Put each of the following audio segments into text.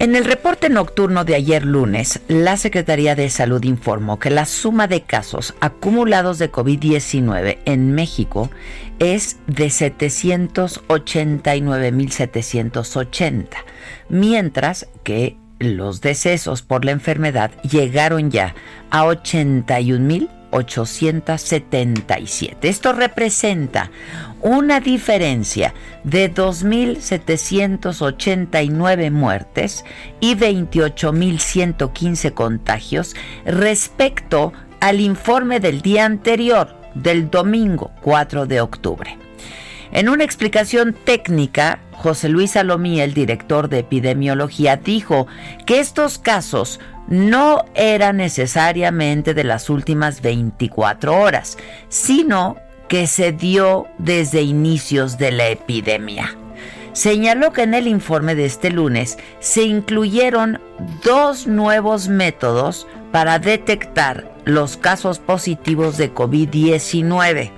En el reporte nocturno de ayer lunes, la Secretaría de Salud informó que la suma de casos acumulados de COVID-19 en México es de 789.780, mientras que los decesos por la enfermedad llegaron ya a 81.000 877. Esto representa una diferencia de 2.789 muertes y 28.115 contagios respecto al informe del día anterior, del domingo 4 de octubre. En una explicación técnica, José Luis Salomí, el director de epidemiología, dijo que estos casos no eran necesariamente de las últimas 24 horas, sino que se dio desde inicios de la epidemia. Señaló que en el informe de este lunes se incluyeron dos nuevos métodos para detectar los casos positivos de COVID-19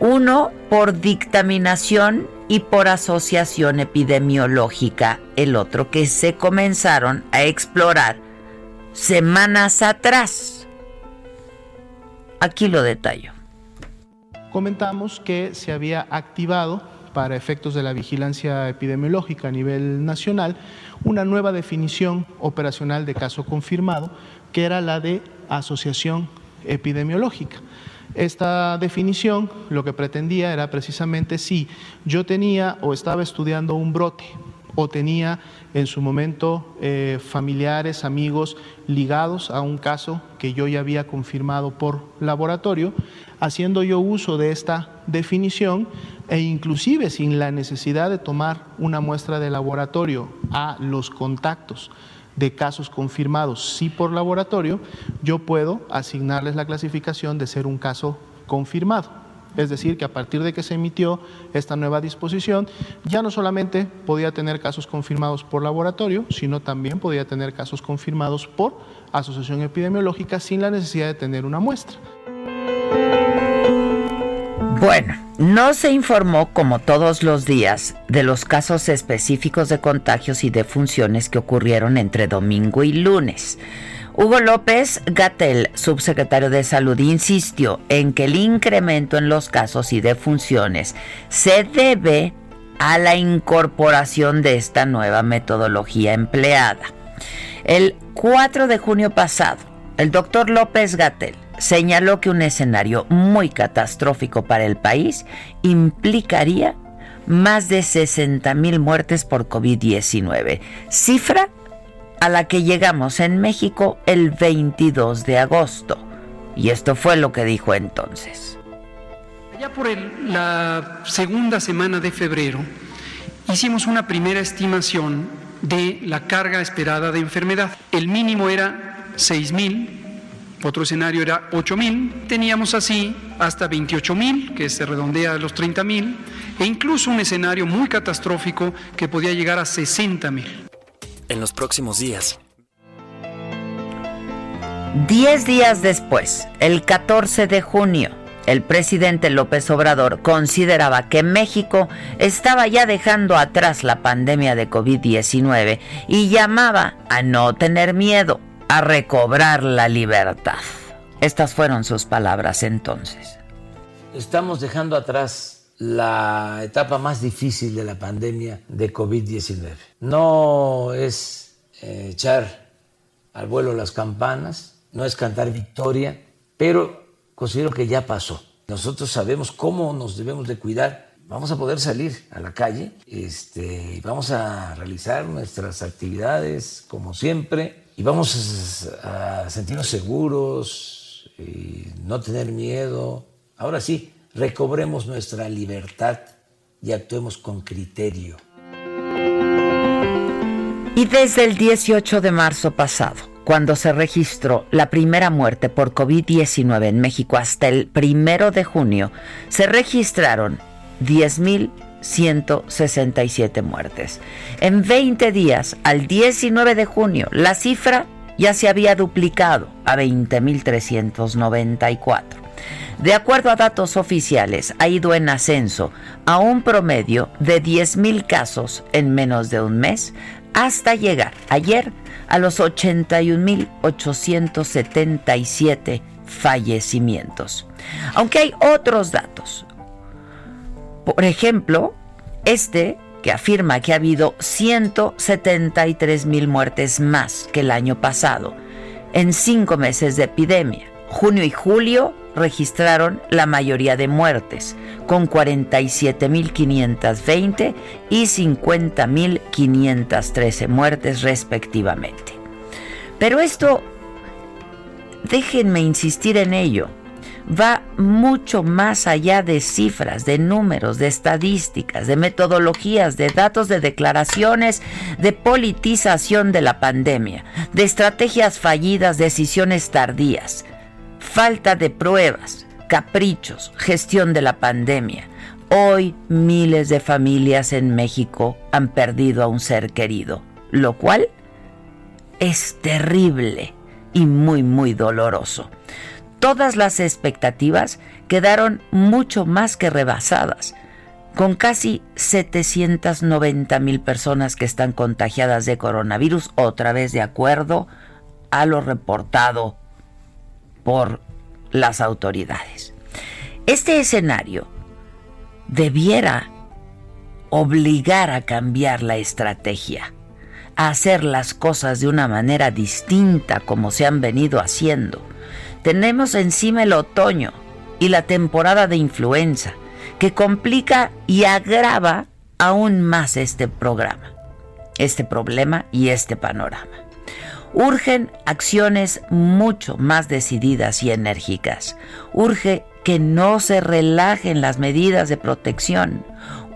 uno por dictaminación y por asociación epidemiológica, el otro que se comenzaron a explorar semanas atrás. Aquí lo detallo. Comentamos que se había activado para efectos de la vigilancia epidemiológica a nivel nacional una nueva definición operacional de caso confirmado, que era la de asociación epidemiológica. Esta definición lo que pretendía era precisamente si yo tenía o estaba estudiando un brote o tenía en su momento eh, familiares, amigos ligados a un caso que yo ya había confirmado por laboratorio, haciendo yo uso de esta definición e inclusive sin la necesidad de tomar una muestra de laboratorio a los contactos de casos confirmados, sí por laboratorio, yo puedo asignarles la clasificación de ser un caso confirmado. Es decir, que a partir de que se emitió esta nueva disposición, ya no solamente podía tener casos confirmados por laboratorio, sino también podía tener casos confirmados por asociación epidemiológica sin la necesidad de tener una muestra. Bueno, no se informó, como todos los días, de los casos específicos de contagios y defunciones que ocurrieron entre domingo y lunes. Hugo López Gatel, subsecretario de Salud, insistió en que el incremento en los casos y defunciones se debe a la incorporación de esta nueva metodología empleada. El 4 de junio pasado, el doctor López Gatel señaló que un escenario muy catastrófico para el país implicaría más de 60 mil muertes por COVID-19, cifra a la que llegamos en México el 22 de agosto. Y esto fue lo que dijo entonces. Ya por la segunda semana de febrero hicimos una primera estimación de la carga esperada de enfermedad. El mínimo era 6 mil, otro escenario era 8 mil, teníamos así hasta 28 mil, que se redondea a los 30 mil, e incluso un escenario muy catastrófico que podía llegar a 60 mil en los próximos días. Diez días después, el 14 de junio, el presidente López Obrador consideraba que México estaba ya dejando atrás la pandemia de COVID-19 y llamaba a no tener miedo, a recobrar la libertad. Estas fueron sus palabras entonces. Estamos dejando atrás la etapa más difícil de la pandemia de COVID-19. No es eh, echar al vuelo las campanas, no es cantar victoria, pero considero que ya pasó. Nosotros sabemos cómo nos debemos de cuidar. Vamos a poder salir a la calle, este, vamos a realizar nuestras actividades como siempre y vamos a sentirnos seguros, y no tener miedo. Ahora sí, recobremos nuestra libertad y actuemos con criterio. Y desde el 18 de marzo pasado, cuando se registró la primera muerte por COVID-19 en México hasta el primero de junio, se registraron 10.167 muertes. En 20 días, al 19 de junio, la cifra ya se había duplicado a 20.394. De acuerdo a datos oficiales, ha ido en ascenso a un promedio de 10.000 casos en menos de un mes, hasta llegar ayer a los 81.877 fallecimientos. Aunque hay otros datos. Por ejemplo, este que afirma que ha habido 173 mil muertes más que el año pasado en cinco meses de epidemia. Junio y julio registraron la mayoría de muertes, con 47.520 y 50.513 muertes respectivamente. Pero esto, déjenme insistir en ello, va mucho más allá de cifras, de números, de estadísticas, de metodologías, de datos, de declaraciones, de politización de la pandemia, de estrategias fallidas, decisiones tardías, falta de pruebas, caprichos, gestión de la pandemia. Hoy miles de familias en México han perdido a un ser querido, lo cual es terrible y muy, muy doloroso. Todas las expectativas quedaron mucho más que rebasadas, con casi 790 mil personas que están contagiadas de coronavirus, otra vez de acuerdo a lo reportado por las autoridades. Este escenario debiera obligar a cambiar la estrategia, a hacer las cosas de una manera distinta como se han venido haciendo. Tenemos encima el otoño y la temporada de influenza, que complica y agrava aún más este programa, este problema y este panorama. Urgen acciones mucho más decididas y enérgicas. Urge que no se relajen las medidas de protección.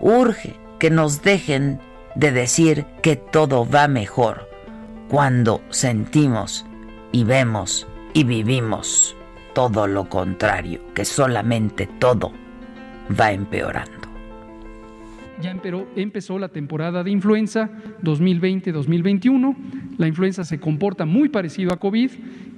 Urge que nos dejen de decir que todo va mejor cuando sentimos y vemos y vivimos todo lo contrario, que solamente todo va empeorando ya empezó la temporada de influenza 2020-2021. La influenza se comporta muy parecido a COVID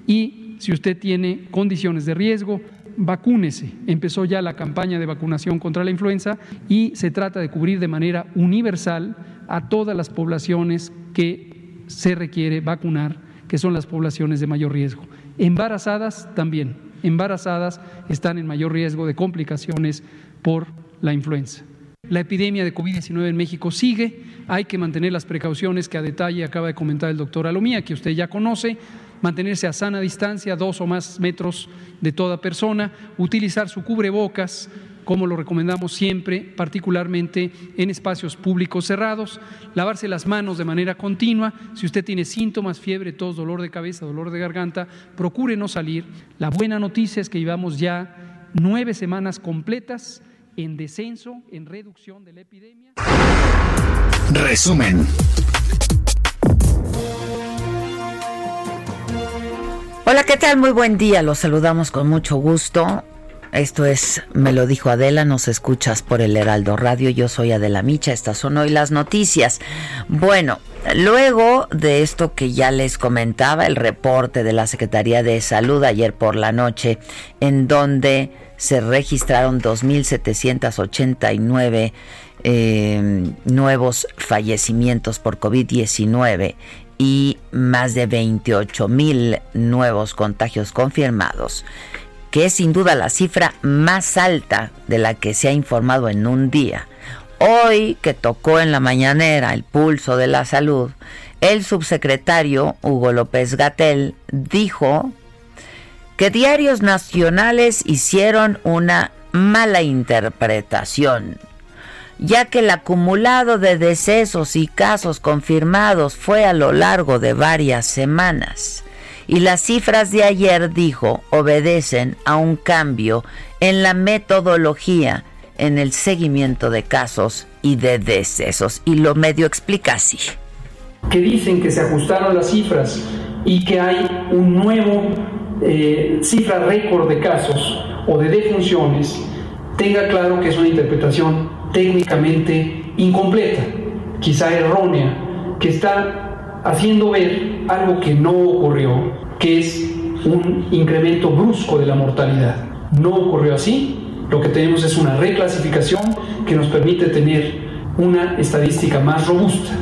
y si usted tiene condiciones de riesgo, vacúnese. Empezó ya la campaña de vacunación contra la influenza y se trata de cubrir de manera universal a todas las poblaciones que se requiere vacunar, que son las poblaciones de mayor riesgo. Embarazadas también. Embarazadas están en mayor riesgo de complicaciones por la influenza. La epidemia de COVID-19 en México sigue, hay que mantener las precauciones que a detalle acaba de comentar el doctor Alomía, que usted ya conoce, mantenerse a sana distancia, dos o más metros de toda persona, utilizar su cubrebocas, como lo recomendamos siempre, particularmente en espacios públicos cerrados, lavarse las manos de manera continua, si usted tiene síntomas, fiebre, tos, dolor de cabeza, dolor de garganta, procure no salir. La buena noticia es que llevamos ya nueve semanas completas en descenso, en reducción de la epidemia. Resumen. Hola, ¿qué tal? Muy buen día. Los saludamos con mucho gusto. Esto es Me lo dijo Adela, nos escuchas por el Heraldo Radio. Yo soy Adela Micha, estas son hoy las noticias. Bueno, luego de esto que ya les comentaba, el reporte de la Secretaría de Salud ayer por la noche, en donde se registraron 2.789 eh, nuevos fallecimientos por COVID-19 y más de 28 mil nuevos contagios confirmados, que es sin duda la cifra más alta de la que se ha informado en un día. Hoy que tocó en la mañanera el pulso de la salud, el subsecretario Hugo López Gatel dijo que diarios nacionales hicieron una mala interpretación, ya que el acumulado de decesos y casos confirmados fue a lo largo de varias semanas. Y las cifras de ayer, dijo, obedecen a un cambio en la metodología en el seguimiento de casos y de decesos. Y lo medio explica así. Que dicen que se ajustaron las cifras y que hay un nuevo eh, cifra récord de casos o de defunciones, tenga claro que es una interpretación técnicamente incompleta, quizá errónea, que está haciendo ver algo que no ocurrió, que es un incremento brusco de la mortalidad. No ocurrió así, lo que tenemos es una reclasificación que nos permite tener una estadística más robusta.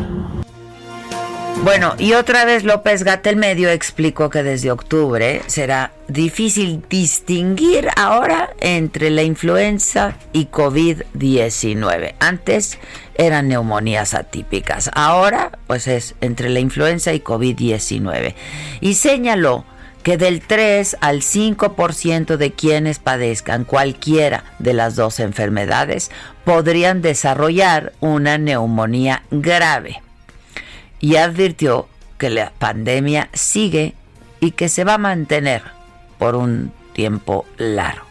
Bueno, y otra vez López Gatel Medio explicó que desde octubre será difícil distinguir ahora entre la influenza y COVID-19. Antes eran neumonías atípicas, ahora pues es entre la influenza y COVID-19. Y señaló que del 3 al 5% de quienes padezcan cualquiera de las dos enfermedades podrían desarrollar una neumonía grave y advirtió que la pandemia sigue y que se va a mantener por un tiempo largo.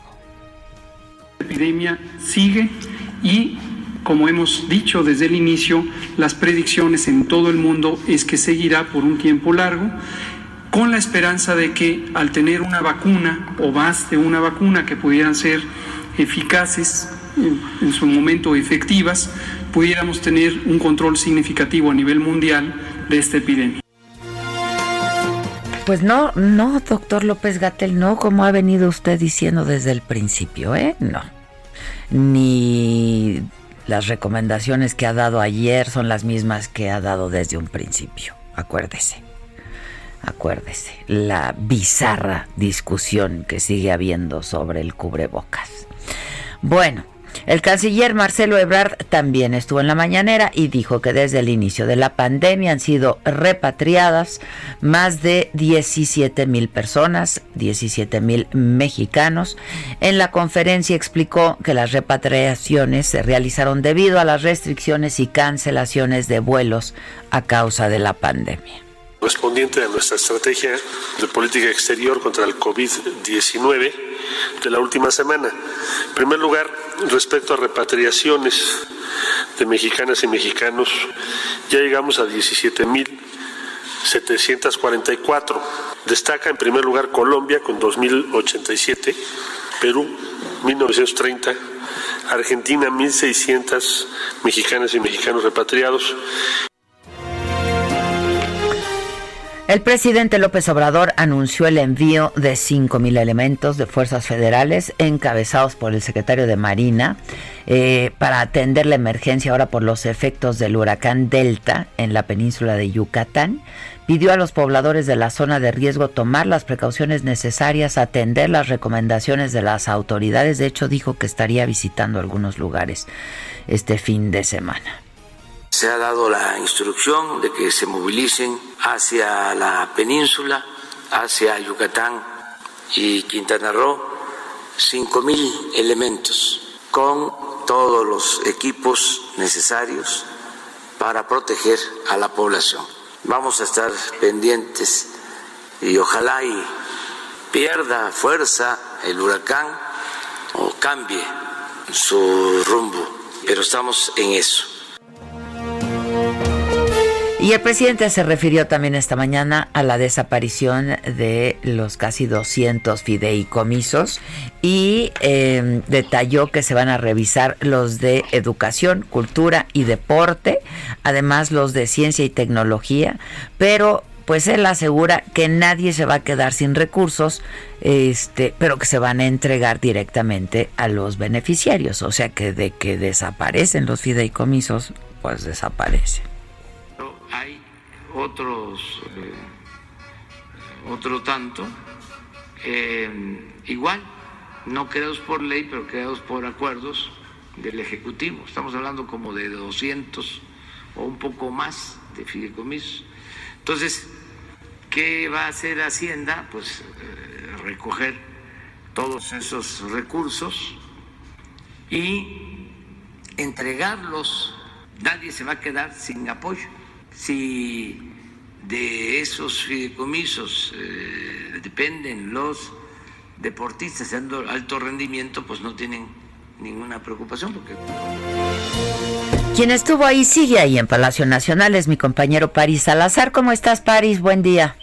La epidemia sigue y, como hemos dicho desde el inicio, las predicciones en todo el mundo es que seguirá por un tiempo largo, con la esperanza de que al tener una vacuna o más de una vacuna que pudieran ser eficaces, en su momento efectivas, pudiéramos tener un control significativo a nivel mundial de esta epidemia. Pues no, no, doctor López Gatel, no, como ha venido usted diciendo desde el principio, ¿eh? No. Ni las recomendaciones que ha dado ayer son las mismas que ha dado desde un principio. Acuérdese. Acuérdese. La bizarra discusión que sigue habiendo sobre el cubrebocas. Bueno, el canciller Marcelo Ebrard también estuvo en la mañanera y dijo que desde el inicio de la pandemia han sido repatriadas más de 17 mil personas, 17 mil mexicanos. En la conferencia explicó que las repatriaciones se realizaron debido a las restricciones y cancelaciones de vuelos a causa de la pandemia correspondiente a nuestra estrategia de política exterior contra el COVID-19 de la última semana. En primer lugar, respecto a repatriaciones de mexicanas y mexicanos, ya llegamos a 17.744. Destaca en primer lugar Colombia con 2.087, Perú 1.930, Argentina 1.600 mexicanas y mexicanos repatriados El presidente López Obrador anunció el envío de 5.000 elementos de fuerzas federales encabezados por el secretario de Marina eh, para atender la emergencia ahora por los efectos del huracán Delta en la península de Yucatán. Pidió a los pobladores de la zona de riesgo tomar las precauciones necesarias, atender las recomendaciones de las autoridades. De hecho, dijo que estaría visitando algunos lugares este fin de semana. Se ha dado la instrucción de que se movilicen hacia la península, hacia Yucatán y Quintana Roo, cinco mil elementos con todos los equipos necesarios para proteger a la población. Vamos a estar pendientes y ojalá y pierda fuerza el huracán o cambie su rumbo, pero estamos en eso. Y el presidente se refirió también esta mañana a la desaparición de los casi 200 fideicomisos y em, detalló que se van a revisar los de educación, cultura y deporte, además los de ciencia y tecnología, pero pues él asegura que nadie se va a quedar sin recursos, este, pero que se van a entregar directamente a los beneficiarios, o sea que de que desaparecen los fideicomisos, pues desaparecen otros, eh, otro tanto, igual, no creados por ley, pero creados por acuerdos del Ejecutivo. Estamos hablando como de 200 o un poco más de fideicomisos. Entonces, ¿qué va a hacer Hacienda? Pues recoger todos esos recursos y entregarlos. Nadie se va a quedar sin apoyo. Si de esos fideicomisos eh, dependen los deportistas de alto rendimiento, pues no tienen ninguna preocupación porque... Quien estuvo ahí sigue ahí en Palacio Nacional es mi compañero París Salazar. ¿Cómo estás, París? Buen día.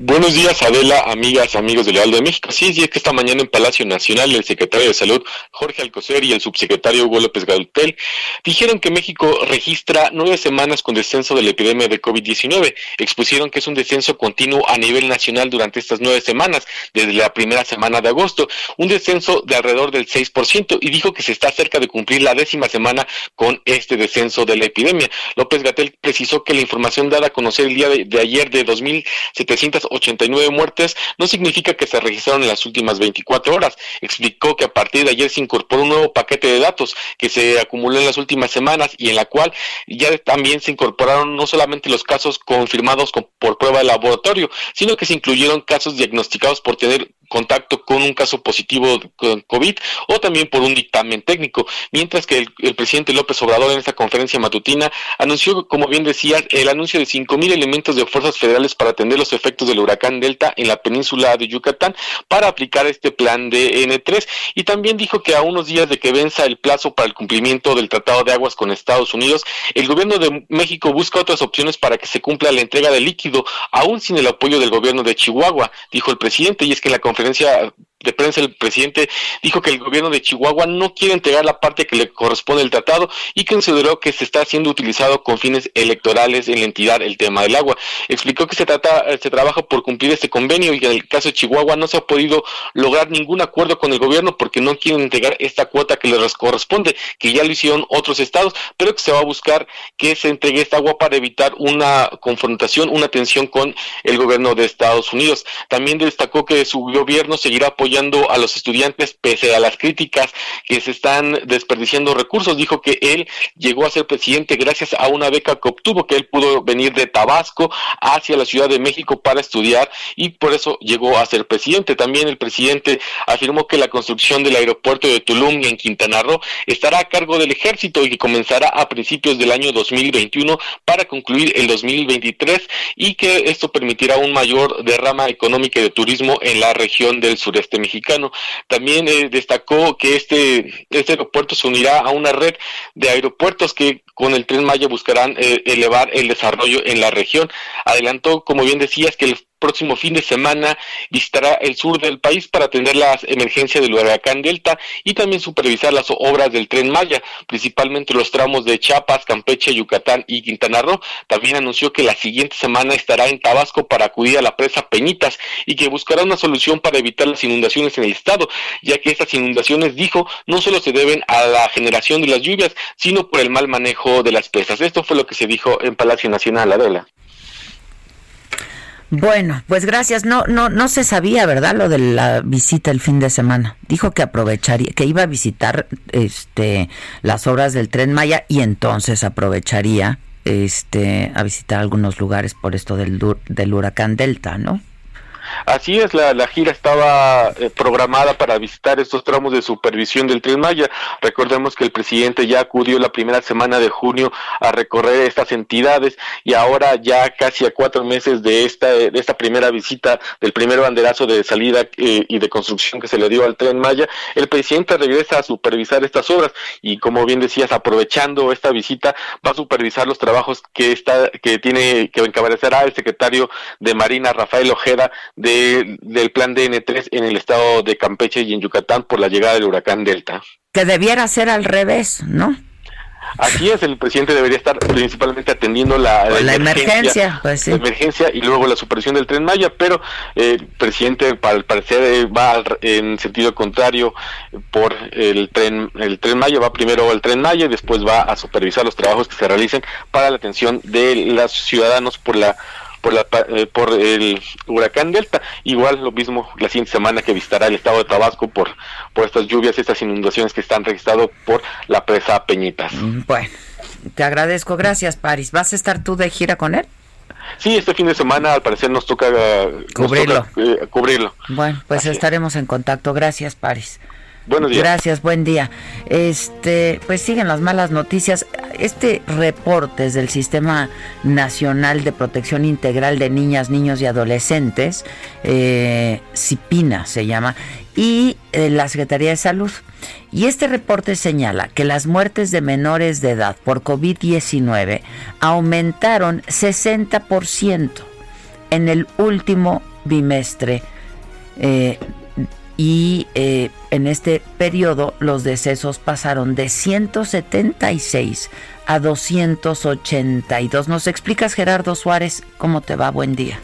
Buenos días, Adela, amigas, amigos del Leal de México. Sí, sí, es que esta mañana en Palacio Nacional el secretario de Salud, Jorge Alcocer, y el subsecretario Hugo López Gautel dijeron que México registra nueve semanas con descenso de la epidemia de COVID-19. Expusieron que es un descenso continuo a nivel nacional durante estas nueve semanas, desde la primera semana de agosto, un descenso de alrededor del 6%, y dijo que se está cerca de cumplir la décima semana con este descenso de la epidemia. López Gatel precisó que la información dada a conocer el día de, de ayer de 2.700 89 muertes no significa que se registraron en las últimas 24 horas. Explicó que a partir de ayer se incorporó un nuevo paquete de datos que se acumuló en las últimas semanas y en la cual ya también se incorporaron no solamente los casos confirmados por prueba de laboratorio, sino que se incluyeron casos diagnosticados por tener contacto con un caso positivo con COVID o también por un dictamen técnico, mientras que el, presidente López Obrador en esta conferencia matutina anunció, como bien decía, el anuncio de cinco mil elementos de fuerzas federales para atender los efectos del huracán Delta en la península de Yucatán para aplicar este plan de N3 y también dijo que a unos días de que venza el plazo para el cumplimiento del Tratado de Aguas con Estados Unidos, el gobierno de México busca otras opciones para que se cumpla la entrega de líquido, aún sin el apoyo del gobierno de Chihuahua, dijo el presidente, y es que la conferencia conferencia de prensa el presidente dijo que el gobierno de Chihuahua no quiere entregar la parte que le corresponde al tratado y consideró que se está siendo utilizado con fines electorales en la entidad el tema del agua. Explicó que se trata se trabaja por cumplir este convenio y en el caso de Chihuahua no se ha podido lograr ningún acuerdo con el gobierno porque no quieren entregar esta cuota que les corresponde, que ya lo hicieron otros estados, pero que se va a buscar que se entregue esta agua para evitar una confrontación, una tensión con el gobierno de Estados Unidos. También destacó que su gobierno seguirá apoyando apoyando a los estudiantes pese a las críticas que se están desperdiciando recursos. Dijo que él llegó a ser presidente gracias a una beca que obtuvo, que él pudo venir de Tabasco hacia la Ciudad de México para estudiar y por eso llegó a ser presidente. También el presidente afirmó que la construcción del aeropuerto de Tulum en Quintana Roo estará a cargo del ejército y que comenzará a principios del año 2021 para concluir el 2023 y que esto permitirá un mayor derrama económica y de turismo en la región del sureste mexicano. También eh, destacó que este, este aeropuerto se unirá a una red de aeropuertos que con el tren Maya buscarán eh, elevar el desarrollo en la región. Adelantó, como bien decías, que el próximo fin de semana visitará el sur del país para atender las emergencias del huracán Delta y también supervisar las obras del tren Maya, principalmente los tramos de Chiapas, Campeche, Yucatán y Quintana Roo. También anunció que la siguiente semana estará en Tabasco para acudir a la presa Peñitas y que buscará una solución para evitar las inundaciones en el estado, ya que estas inundaciones, dijo, no solo se deben a la generación de las lluvias, sino por el mal manejo de las presas. Esto fue lo que se dijo en Palacio Nacional, Adela. Bueno, pues gracias. No, no, no se sabía, ¿verdad? Lo de la visita el fin de semana. Dijo que aprovecharía, que iba a visitar, este, las obras del Tren Maya y entonces aprovecharía, este, a visitar algunos lugares por esto del, del huracán Delta, ¿no? Así es, la, gira estaba eh, programada para visitar estos tramos de supervisión del Tren Maya. Recordemos que el presidente ya acudió la primera semana de junio a recorrer estas entidades y ahora ya casi a cuatro meses de esta, de esta primera visita, del primer banderazo de salida eh, y de construcción que se le dio al Tren Maya, el presidente regresa a supervisar estas obras y como bien decías, aprovechando esta visita, va a supervisar los trabajos que está, que tiene, que encabezará el secretario de Marina, Rafael Ojeda, de, del plan DN3 en el estado de Campeche y en Yucatán por la llegada del huracán Delta. Que debiera ser al revés, ¿no? Así es, el presidente debería estar principalmente atendiendo la, la, emergencia, pues la emergencia y luego la superación del tren Maya, pero eh, el presidente al parecer eh, va en sentido contrario por el tren el tren Maya, va primero al tren Maya y después va a supervisar los trabajos que se realicen para la atención de los ciudadanos por la por, la, eh, por el huracán Delta. Igual lo mismo la siguiente semana que visitará el estado de Tabasco por, por estas lluvias, estas inundaciones que están registradas por la presa Peñitas. Mm, bueno, te agradezco. Gracias, Paris. ¿Vas a estar tú de gira con él? Sí, este fin de semana al parecer nos toca, cubrirlo. Eh, cubrirlo. Bueno, pues estaremos en contacto. Gracias, Paris. Buenos días. Gracias, buen día. Este, pues siguen las malas noticias. Este reporte es del Sistema Nacional de Protección Integral de Niñas, Niños y Adolescentes, eh, CIPINA se llama, y eh, la Secretaría de Salud. Y este reporte señala que las muertes de menores de edad por COVID-19 aumentaron 60% en el último bimestre eh, y eh, en este periodo los decesos pasaron de 176 a 282. ¿Nos explicas, Gerardo Suárez, cómo te va? Buen día.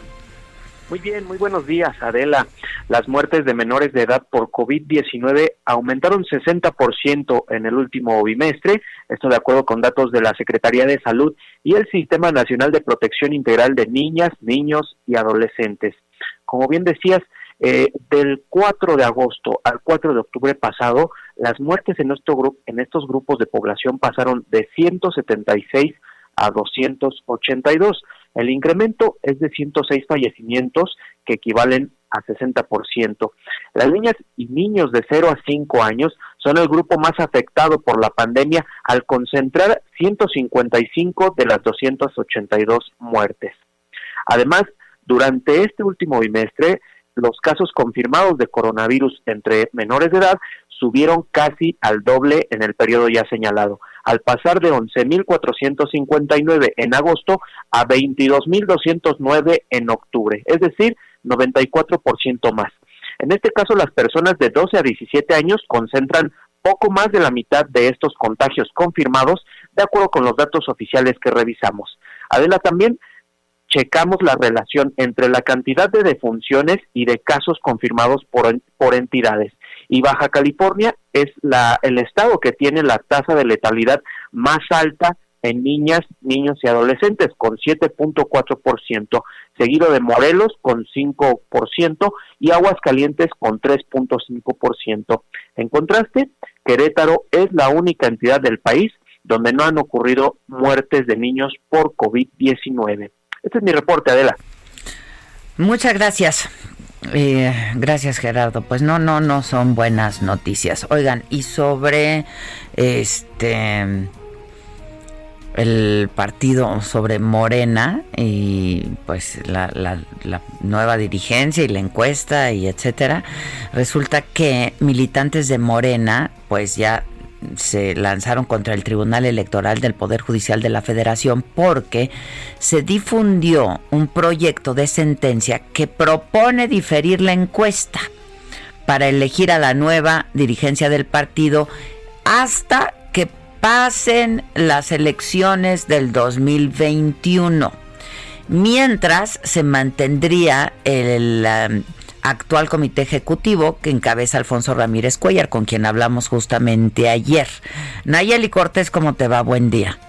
Muy bien, muy buenos días, Adela. Las muertes de menores de edad por COVID-19 aumentaron 60% en el último bimestre, esto de acuerdo con datos de la Secretaría de Salud y el Sistema Nacional de Protección Integral de Niñas, Niños y Adolescentes. Como bien decías, eh, del 4 de agosto al 4 de octubre pasado, las muertes en, nuestro en estos grupos de población pasaron de 176 a 282. El incremento es de 106 fallecimientos que equivalen a 60%. Las niñas y niños de 0 a 5 años son el grupo más afectado por la pandemia al concentrar 155 de las 282 muertes. Además, durante este último bimestre, los casos confirmados de coronavirus entre menores de edad subieron casi al doble en el periodo ya señalado, al pasar de 11.459 en agosto a 22.209 en octubre, es decir, 94% más. En este caso, las personas de 12 a 17 años concentran poco más de la mitad de estos contagios confirmados, de acuerdo con los datos oficiales que revisamos. Adela, también checamos la relación entre la cantidad de defunciones y de casos confirmados por, por entidades. Y Baja California es la, el estado que tiene la tasa de letalidad más alta en niñas, niños y adolescentes con 7.4%, seguido de Morelos con 5% y Aguascalientes con 3.5%. En contraste, Querétaro es la única entidad del país donde no han ocurrido muertes de niños por COVID-19. Este es mi reporte, Adela. Muchas gracias. Eh, gracias Gerardo. Pues no, no, no son buenas noticias. Oigan, y sobre este el partido sobre Morena y pues la, la, la, nueva dirigencia y la encuesta y etcétera, resulta que militantes de Morena pues ya se lanzaron contra el Tribunal Electoral del Poder Judicial de la Federación porque se difundió un proyecto de sentencia que propone diferir la encuesta para elegir a la nueva dirigencia del partido hasta que pasen las elecciones del 2021. Mientras se mantendría el um, actual comité ejecutivo que encabeza Alfonso Ramírez Cuellar, con quien hablamos justamente ayer. Nayeli Cortés, ¿cómo te va? Buen día.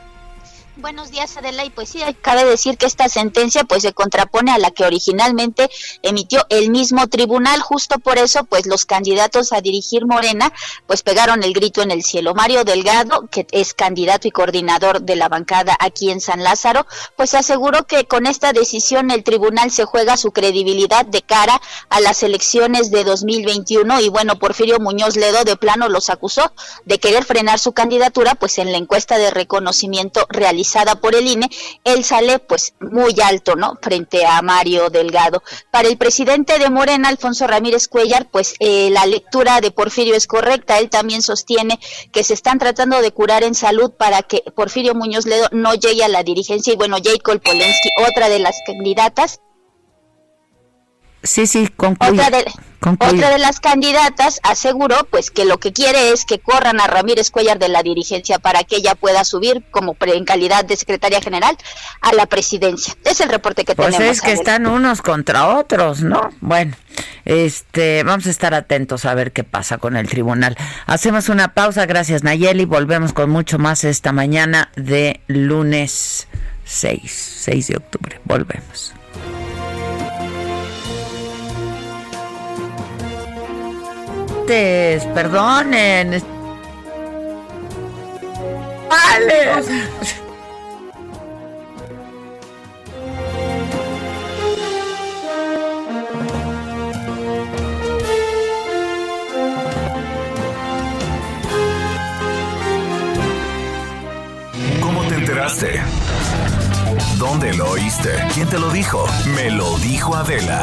Buenos días, Adela. Y pues sí, cabe decir que esta sentencia pues se contrapone a la que originalmente emitió el mismo tribunal. Justo por eso, pues los candidatos a dirigir Morena pues pegaron el grito en el cielo. Mario Delgado, que es candidato y coordinador de la bancada aquí en San Lázaro, pues aseguró que con esta decisión el tribunal se juega su credibilidad de cara a las elecciones de 2021 y bueno, Porfirio Muñoz Ledo de plano los acusó de querer frenar su candidatura pues en la encuesta de reconocimiento realizada por el INE, él sale pues muy alto, ¿no? Frente a Mario Delgado. Para el presidente de Morena, Alfonso Ramírez Cuellar, pues eh, la lectura de Porfirio es correcta. Él también sostiene que se están tratando de curar en salud para que Porfirio Muñoz Ledo no llegue a la dirigencia. Y bueno, Jacob Polensky, otra de las candidatas, Sí, sí, concluye. Otra de, otra de las candidatas aseguró pues que lo que quiere es que corran a Ramírez Cuellar de la dirigencia para que ella pueda subir como en calidad de secretaria general a la presidencia. Es el reporte que pues tenemos. Pues es que están unos contra otros, ¿no? Bueno, este, vamos a estar atentos a ver qué pasa con el tribunal. Hacemos una pausa, gracias Nayeli, volvemos con mucho más esta mañana de lunes 6, 6 de octubre. Volvemos. Perdonen. Vale. ¿Cómo te enteraste? ¿Dónde lo oíste? ¿Quién te lo dijo? Me lo dijo Adela.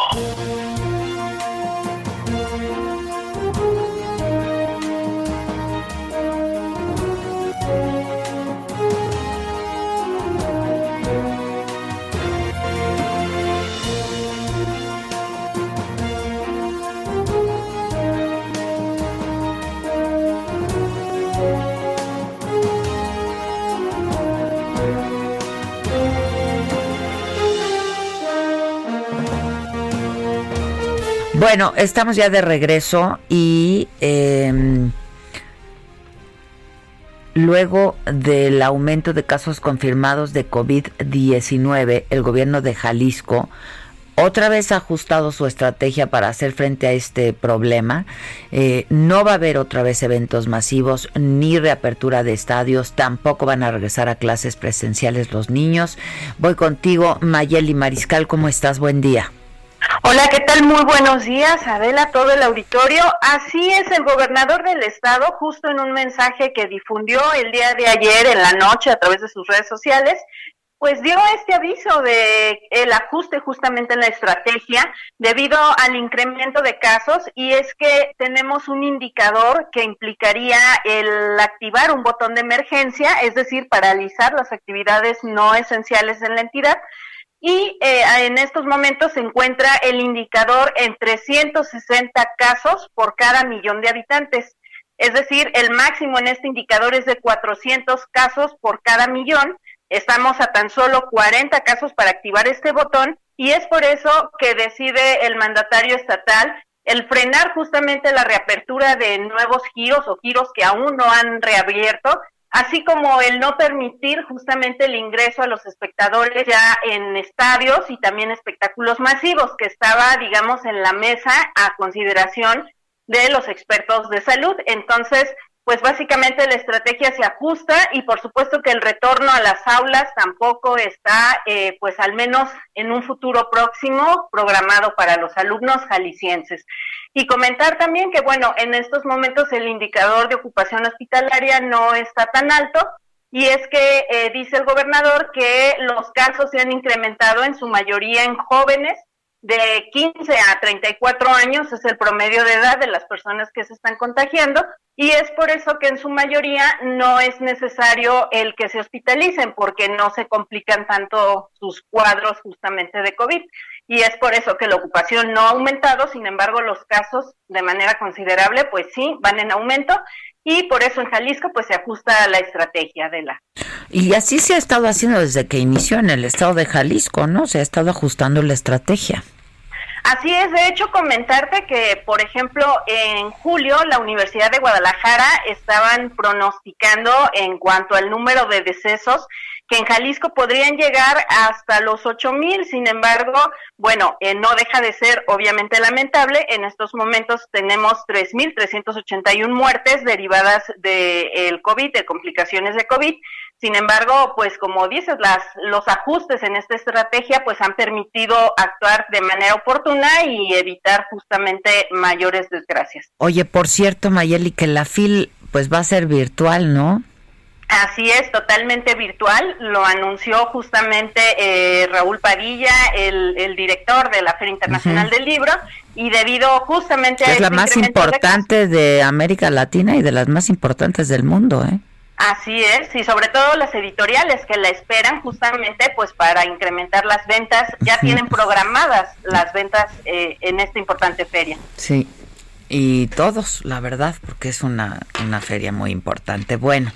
Bueno, estamos ya de regreso y em, luego del aumento de casos confirmados de COVID-19, el gobierno de Jalisco otra vez ha ajustado su estrategia para hacer frente a este problema. Eh, no va a haber otra vez eventos masivos ni reapertura de estadios. Tampoco van a regresar a clases presenciales los niños. Voy contigo, Mayeli Mariscal. ¿Cómo estás? Buen día. Hola, ¿qué tal? Muy buenos días, Adela, todo el auditorio. Así es, el gobernador del estado, justo en un mensaje que difundió el día de ayer en la noche a través de sus redes sociales, pues dio este aviso de el ajuste justamente en la estrategia debido al incremento de casos y es que tenemos un indicador que implicaría el activar un botón de emergencia, es decir, paralizar las actividades no esenciales en la entidad y eh, en estos momentos se encuentra el indicador en 360 casos por cada millón de habitantes. Es decir, el máximo en este indicador es de 400 casos por cada millón. Estamos a tan solo 40 casos para activar este botón y es por eso que decide el mandatario estatal el frenar justamente la reapertura de nuevos giros o giros que aún no han reabierto así como el no permitir justamente el ingreso a los espectadores ya en estadios y también espectáculos masivos, que estaba, digamos, en la mesa a consideración de los expertos de salud. Entonces, pues básicamente la estrategia se ajusta y por supuesto que el retorno a las aulas tampoco está, eh, pues al menos en un futuro próximo, programado para los alumnos jaliscienses. Y comentar también que, bueno, en estos momentos el indicador de ocupación hospitalaria no está tan alto y es que eh, dice el gobernador que los casos se han incrementado en su mayoría en jóvenes de 15 a 34 años es el promedio de edad de las personas que se están contagiando y es por eso que en su mayoría no es necesario el que se hospitalicen porque no se complican tanto sus cuadros justamente de COVID. Y es por eso que la ocupación no ha aumentado, sin embargo los casos de manera considerable pues sí van en aumento y por eso en Jalisco pues se ajusta la estrategia de la y así se ha estado haciendo desde que inició en el estado de Jalisco, ¿no? Se ha estado ajustando la estrategia. Así es, de hecho comentarte que, por ejemplo, en julio la Universidad de Guadalajara estaban pronosticando en cuanto al número de decesos que en Jalisco podrían llegar hasta los ocho mil. Sin embargo, bueno, eh, no deja de ser obviamente lamentable. En estos momentos tenemos tres mil trescientos ochenta y un muertes derivadas del COVID, de complicaciones de COVID. Sin embargo, pues como dices, las, los ajustes en esta estrategia pues han permitido actuar de manera oportuna y evitar justamente mayores desgracias. Oye, por cierto, Mayeli, que la FIL pues va a ser virtual, ¿no? Así es, totalmente virtual. Lo anunció justamente eh, Raúl Padilla, el, director de la Feria Internacional del Libro, y debido justamente a... Es la este más importante de América Latina y de las más importantes del mundo, ¿eh? Así es, y sobre todo las editoriales que la esperan justamente pues para incrementar las ventas, ya tienen programadas las ventas eh, en esta importante feria. Sí, y todos, la verdad, porque es una, una feria muy importante. Bueno,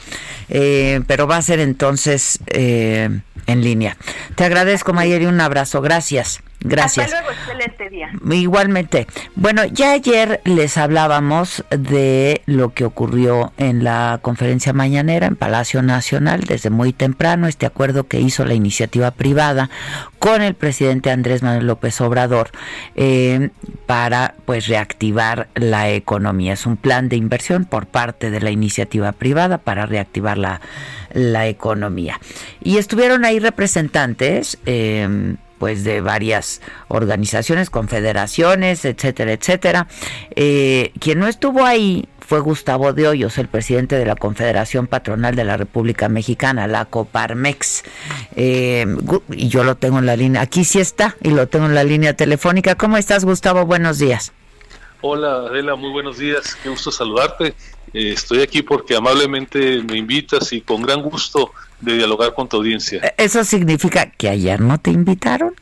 eh, pero va a ser entonces eh, en línea. Te agradezco, Mayer, y un abrazo. Gracias. Gracias. Hasta luego, excelente día. Igualmente. Bueno, ya ayer les hablábamos de lo que ocurrió en la conferencia mañanera en Palacio Nacional desde muy temprano, este acuerdo que hizo la iniciativa privada con el presidente Andrés Manuel López Obrador eh, para pues reactivar la economía. Es un plan de inversión por parte de la iniciativa privada para reactivar la, la economía. Y estuvieron ahí representantes. Eh, pues de varias organizaciones, confederaciones, etcétera, etcétera. Eh, quien no estuvo ahí fue Gustavo de Hoyos, el presidente de la Confederación Patronal de la República Mexicana, la Coparmex. Eh, y yo lo tengo en la línea, aquí sí está, y lo tengo en la línea telefónica. ¿Cómo estás, Gustavo? Buenos días. Hola, Adela, muy buenos días. Qué gusto saludarte. Eh, estoy aquí porque amablemente me invitas y con gran gusto de dialogar con tu audiencia. ¿E-, ¿Eso significa que ayer no te invitaron?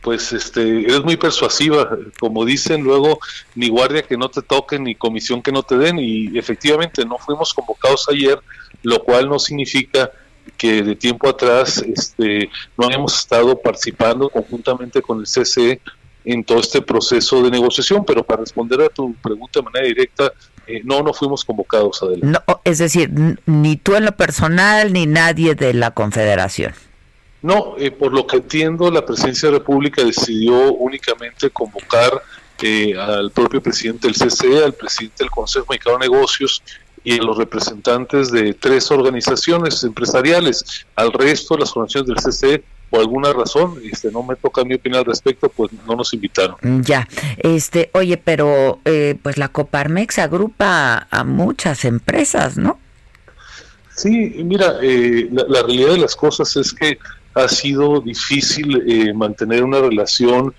Pues este, eres muy persuasiva, como dicen luego, ni guardia que no te toquen, ni comisión que no te den, y efectivamente no fuimos convocados ayer, lo cual no significa que de tiempo atrás este, no hayamos estado participando conjuntamente con el CCE en todo este proceso de negociación, pero para responder a tu pregunta de manera directa, eh, no, no fuimos convocados, adelante. No, es decir, ni tú en lo personal, ni nadie de la Confederación. No, eh, por lo que entiendo, la Presidencia de la República decidió únicamente convocar eh, al propio presidente del CCE, al presidente del Consejo Mexicano de Negocios y a los representantes de tres organizaciones empresariales. Al resto de las organizaciones del CCE por alguna razón, este, no me toca mi opinión al respecto, pues no nos invitaron. Mm, ya, este, oye, pero eh, pues la Coparmex agrupa a muchas empresas, ¿no? Sí, mira, eh, la, realidad de las cosas es que ha sido difícil eh, mantener una relación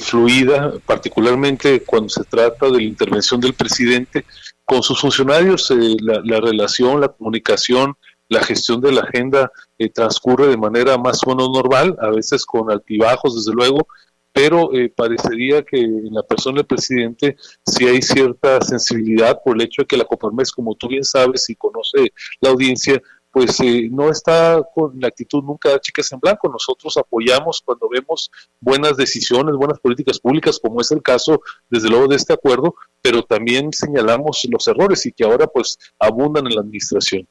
fluida, particularmente cuando se trata de la intervención del presidente con sus funcionarios, la, la relación, la comunicación, la gestión de la agenda eh, transcurre de manera más o menos normal, a veces con altibajos, desde luego, pero eh, parecería que en la persona del presidente sí hay cierta sensibilidad por el hecho de que la Coparmex, como tú bien sabes y conoce la audiencia, pues eh, no está con la actitud nunca de chicas en blanco. Nosotros apoyamos cuando vemos buenas decisiones, buenas políticas públicas, como es el caso, desde luego, de este acuerdo, pero también señalamos los errores y que ahora pues abundan en la administración.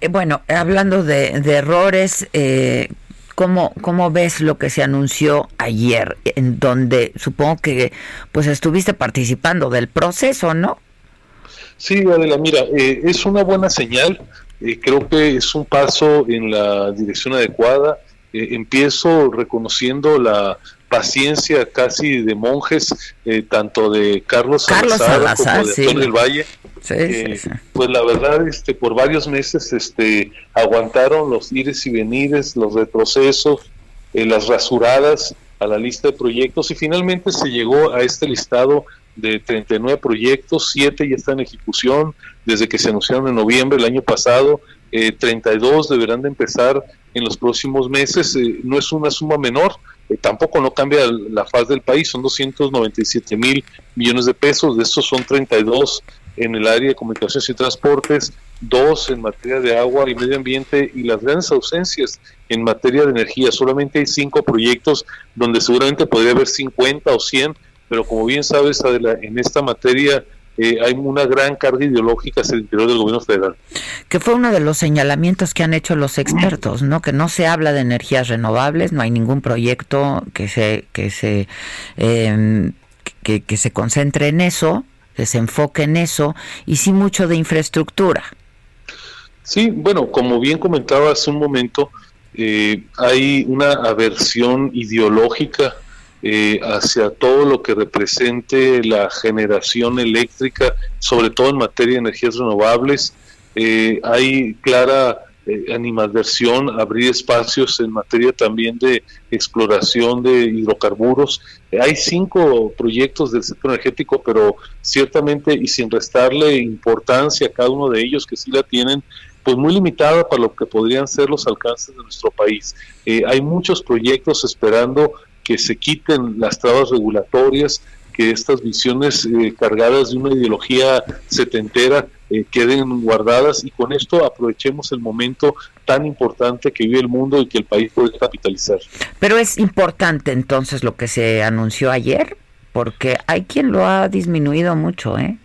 Eh, bueno, hablando de, errores, eh, ¿cómo, ¿cómo ves lo que se anunció ayer? En donde supongo que pues estuviste participando del proceso, ¿no? Sí, Adela, mira, eh, es una buena señal. Eh, creo que es un paso en la dirección adecuada. empiezo reconociendo la paciencia casi de monjes, tanto de Carlos, Salazar, como de Antonio del Valle, eh, pues la verdad, este, por varios meses este, aguantaron los ires y venires, los retrocesos, eh, las rasuradas a la lista de proyectos y finalmente se llegó a este listado de 39 proyectos, 7 ya están en ejecución desde que se anunciaron en noviembre del año pasado, 32 eh, deberán de empezar en los próximos meses, no es una suma menor, tampoco no cambia la faz del país, son 297 mil millones de pesos, de estos son 32 en el área de comunicaciones y transportes, dos en materia de agua y medio ambiente y las grandes ausencias en materia de energía. Solamente hay cinco proyectos donde seguramente podría haber 50 o 100, pero como bien sabes, en esta materia eh, hay una gran carga ideológica hacia el interior del gobierno federal. Que fue uno de los señalamientos que han hecho los expertos, ¿no? Que no se habla de energías renovables, no hay ningún proyecto que se que se em, que se concentre en eso que se enfoque en eso y sí mucho de infraestructura. Sí, bueno, como bien comentaba hace un momento, eh, hay una aversión ideológica eh, hacia todo lo que represente la generación eléctrica, sobre todo en materia de energías renovables. eh, hay clara eh, animadversión, abrir espacios en materia también de exploración de hidrocarburos. hay cinco proyectos del sector energético, pero ciertamente y sin restarle importancia a cada uno de ellos, que sí la tienen, pues muy limitada para lo que podrían ser los alcances de nuestro país. Eh, hay muchos proyectos esperando que se quiten las trabas regulatorias, que estas visiones eh, cargadas de una ideología setentera eh, queden guardadas y con esto aprovechemos el momento tan importante que vive el mundo y que el país puede capitalizar. Pero es importante entonces lo que se anunció ayer, porque hay quien lo ha disminuido mucho, ¿eh?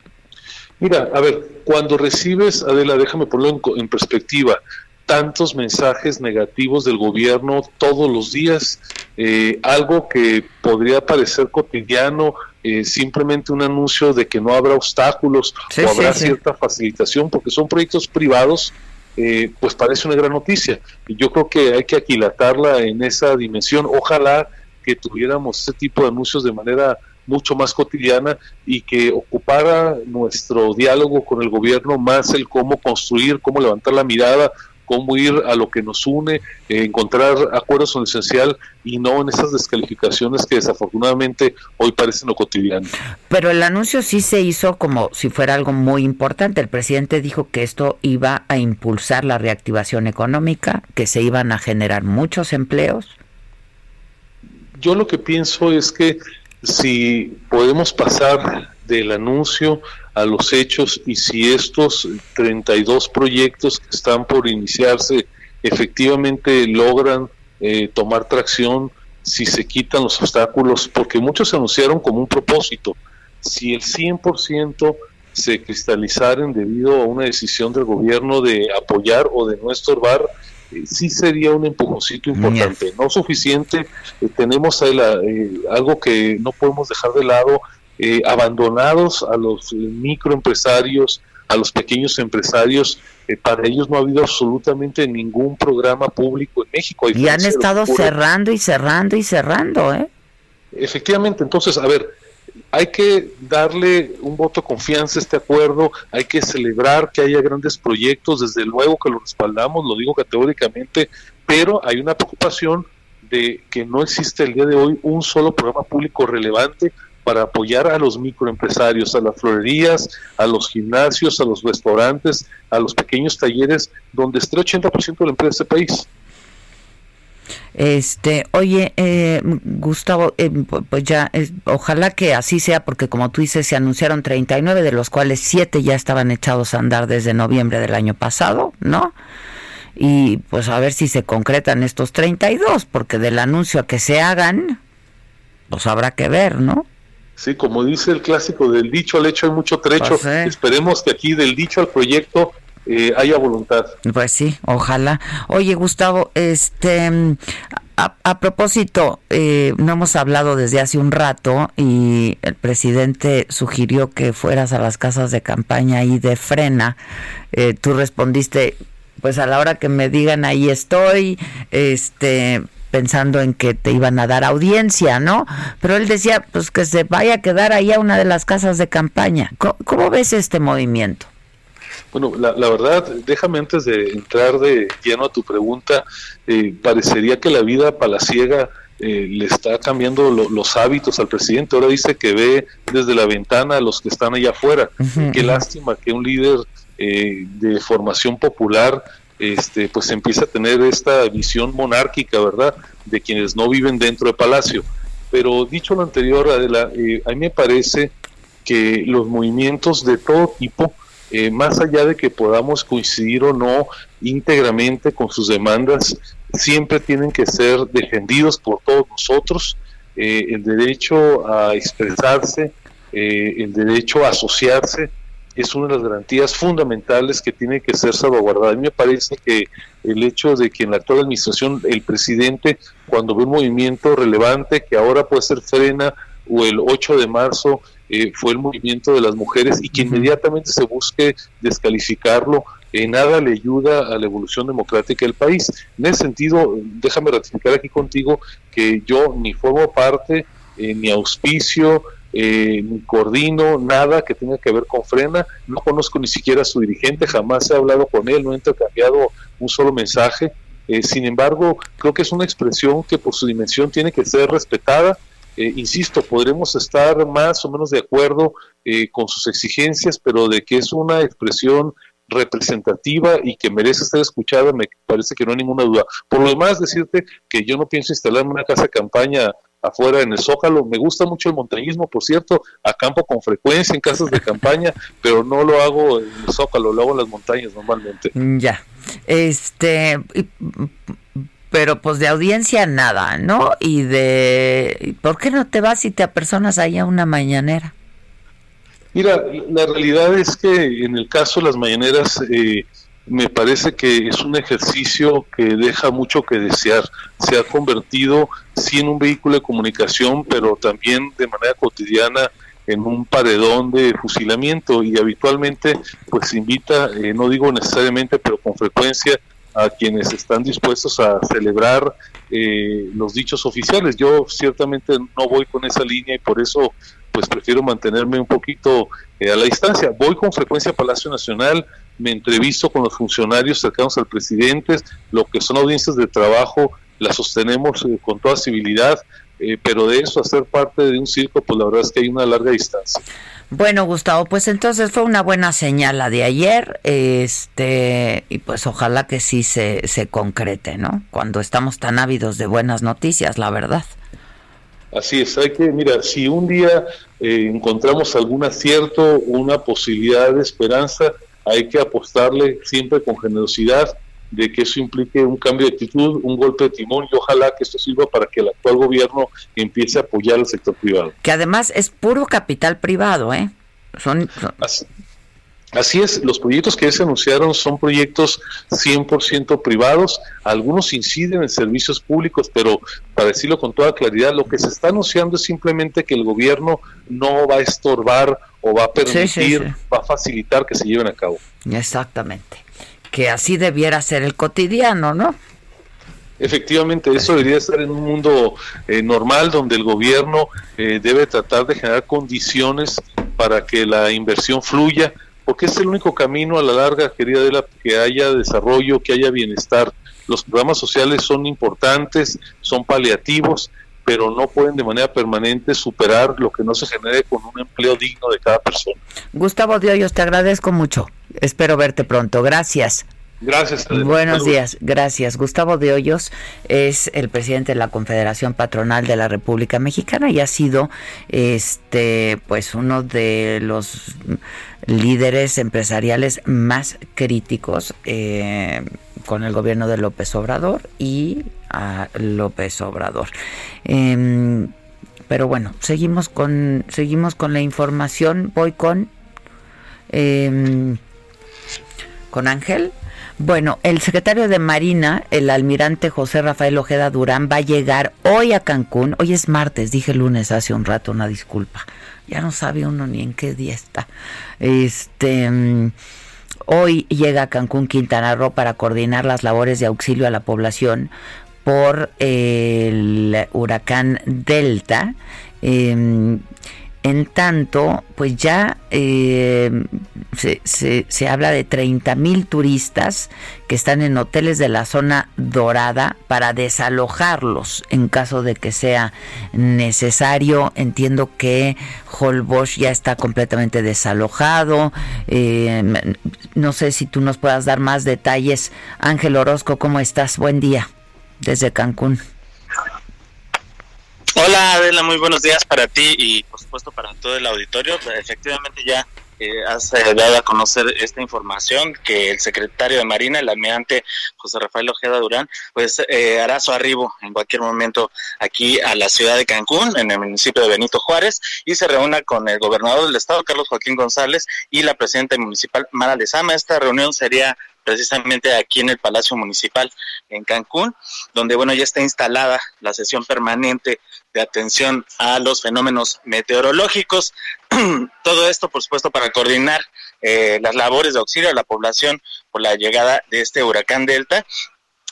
Mira, a ver, cuando recibes, Adela, déjame ponerlo en, perspectiva, tantos mensajes negativos del gobierno todos los días, eh, algo que podría parecer cotidiano, eh, simplemente un anuncio de que no habrá obstáculos o habrá cierta facilitación, porque son proyectos privados, eh, pues parece una gran noticia. Y yo creo que hay que aquilatarla en esa dimensión. Ojalá que tuviéramos ese tipo de anuncios de manera mucho más cotidiana y que ocupara nuestro diálogo con el gobierno más el cómo construir, cómo levantar la mirada, cómo ir a lo que nos une, eh, encontrar acuerdos en lo esencial y no en esas descalificaciones que desafortunadamente hoy parecen lo cotidiano. Pero el anuncio sí se hizo como si fuera algo muy importante. El presidente dijo que esto iba a impulsar la reactivación económica, que se iban a generar muchos empleos. Yo lo que pienso es que si podemos pasar del anuncio a los hechos y si estos 32 proyectos que están por iniciarse efectivamente logran eh, tomar tracción, si se quitan los obstáculos, porque muchos se anunciaron como un propósito. Si el 100% se cristalizaren debido a una decisión del gobierno de apoyar o de no estorbar, sí sería un empujoncito importante, no suficiente. Eh, tenemos ahí eh, algo que no podemos dejar de lado, eh, abandonados a los microempresarios, a los pequeños empresarios. para ellos no ha habido absolutamente ningún programa público en México. Y han estado cerrando y cerrando y cerrando, ¿eh? Efectivamente, entonces, a ver, hay que darle un voto de confianza a este acuerdo, hay que celebrar que haya grandes proyectos, desde luego que lo respaldamos, lo digo categóricamente, pero hay una preocupación de que no existe el día de hoy un solo programa público relevante para apoyar a los microempresarios, a las florerías, a los gimnasios, a los restaurantes, a los pequeños talleres, donde está el 80% de la empresa de este país. Este, oye, eh, Gustavo, eh, pues ya, ojalá que así sea, porque como tú dices, se anunciaron 39, de los cuales 7 ya estaban echados a andar desde noviembre del año pasado, ¿no? Y pues a ver si se concretan estos 32, porque del anuncio a que se hagan, pues habrá que ver, ¿no? Sí, como dice el clásico, del dicho al hecho hay mucho trecho. Pues, Esperemos que aquí del dicho al proyecto eh, haya voluntad. Pues sí, ojalá. Oye, Gustavo, este, a, propósito, eh, no hemos hablado desde hace un rato y el presidente sugirió que fueras a las casas de campaña y de frena. Eh, tú respondiste, pues a la hora que me digan ahí estoy, este pensando en que te iban a dar audiencia, ¿no? Pero él decía, pues que se vaya a quedar ahí a una de las casas de campaña. cómo ves este movimiento? Bueno, la, verdad, déjame antes de entrar de lleno a tu pregunta, eh, parecería que la vida palaciega eh, le está cambiando los hábitos al presidente. Ahora dice que ve desde la ventana a los que están allá afuera. Qué lástima que un líder eh, de formación popular este, pues empieza a tener esta visión monárquica, ¿verdad?, de quienes no viven dentro del palacio. Pero dicho lo anterior, Adela, a mí me parece que los movimientos de todo tipo, eh, más allá de que podamos coincidir o no íntegramente con sus demandas, siempre tienen que ser defendidos por todos nosotros. Eh, el derecho a expresarse, eh, el derecho a asociarse, es una de las garantías fundamentales que tiene que ser salvaguardada. A mí me parece que el hecho de que en la actual administración el presidente, cuando ve un movimiento relevante, que ahora puede ser frena, o el 8 de marzo eh, fue el movimiento de las mujeres y que inmediatamente se busque descalificarlo, en nada le ayuda a la evolución democrática del país. En ese sentido, déjame ratificar aquí contigo que yo ni formo parte, eh, ni auspicio, eh, ni coordino nada que tenga que ver con Frena, no conozco ni siquiera a su dirigente, jamás he hablado con él, no he intercambiado un solo mensaje. Eh, sin embargo, creo que es una expresión que por su dimensión tiene que ser respetada. Eh, insisto, podremos estar más o menos de acuerdo con sus exigencias, pero de que es una expresión representativa y que merece ser escuchada, me parece que no hay ninguna duda. Por lo demás, decirte que yo no pienso instalarme una casa de campaña afuera en el Zócalo. Me gusta mucho el montañismo, por cierto, acampo con frecuencia en casas de campaña, pero no lo hago en el Zócalo, lo hago en las montañas normalmente. Mm, ya. Este pero pues de audiencia nada, ¿no? Y de ¿por qué no te vas y te apersonas ahí a una mañanera? Mira, la realidad es que en el caso de las mañaneras eh, me parece que es un ejercicio que deja mucho que desear. Se ha convertido, sí, en un vehículo de comunicación, pero también de manera cotidiana en un paredón de fusilamiento y habitualmente pues invita, eh, no digo necesariamente, pero con frecuencia a quienes están dispuestos a celebrar eh, los dichos oficiales. Yo ciertamente no voy con esa línea y por eso pues prefiero mantenerme un poquito eh, a la distancia. Voy con frecuencia a Palacio Nacional, me entrevisto con los funcionarios cercanos al presidente, lo que son audiencias de trabajo las sostenemos eh, con toda civilidad, eh, pero de eso a ser parte de un circo, pues la verdad es que hay una larga distancia. Bueno, Gustavo, pues entonces fue una buena señal la de ayer, este, y pues ojalá que sí se, se concrete, ¿no? Cuando estamos tan ávidos de buenas noticias, la verdad. Así es, hay que, mira, si un día eh, encontramos algún acierto, una posibilidad de esperanza, hay que apostarle siempre con generosidad de que eso implique un cambio de actitud, un golpe de timón y ojalá que esto sirva para que el actual gobierno empiece a apoyar al sector privado. Que además es puro capital privado, ¿eh? Son, Así, es, los proyectos que se anunciaron son proyectos 100% privados, algunos inciden en servicios públicos, pero para decirlo con toda claridad, lo que se está anunciando es simplemente que el gobierno no va a estorbar o va a permitir, va a facilitar que se lleven a cabo. Exactamente que así debiera ser el cotidiano, ¿no? Efectivamente, eso debería estar en un mundo eh, normal donde el gobierno eh, debe tratar de generar condiciones para que la inversión fluya, porque es el único camino a la larga, querida que haya desarrollo, que haya bienestar. Los programas sociales son importantes, son paliativos, pero no pueden de manera permanente superar lo que no se genere con un empleo digno de cada persona. Gustavo Diollos, te agradezco mucho. Espero verte pronto. Gracias. Gracias. Buenos días, gracias. Gustavo de Hoyos es el presidente de la Confederación Patronal de la República Mexicana y ha sido este pues uno de los líderes empresariales más críticos eh, con el gobierno de López Obrador y a López Obrador. Em, pero bueno, seguimos con seguimos con la información. Voy con em, con Ángel. Bueno, el secretario de Marina, el almirante José Rafael Ojeda Durán, va a llegar hoy a Cancún. Hoy es martes, dije lunes hace un rato, una disculpa. Ya no sabe uno ni en qué día está. Este. Mm, hoy llega a Cancún, Quintana Roo, para coordinar las labores de auxilio a la población por el huracán Delta. Em, en tanto, pues ya eh, se, habla de 30 mil turistas que están en hoteles de la zona dorada para desalojarlos en caso de que sea necesario. Entiendo que Holbox ya está completamente desalojado. Eh, no sé si tú nos puedas dar más detalles. Ángel Orozco, ¿cómo estás? Buen día desde Cancún. Hola Adela, muy buenos días para ti y supuesto para todo el auditorio. Efectivamente ya eh, has eh, dado a conocer esta información que el secretario de Marina, el almirante José Rafael Ojeda Durán, pues eh, hará su arribo en cualquier momento aquí a la ciudad de Cancún, en el municipio de Benito Juárez, y se reúna con el gobernador del estado, Carlos Joaquín González, y la presidenta municipal, Mara Lezama. Esta reunión sería precisamente aquí en el Palacio Municipal en Cancún, donde bueno ya está instalada la sesión permanente de atención a los fenómenos meteorológicos. Todo esto, por supuesto, para coordinar eh, las labores de auxilio a la población por la llegada de este huracán Delta.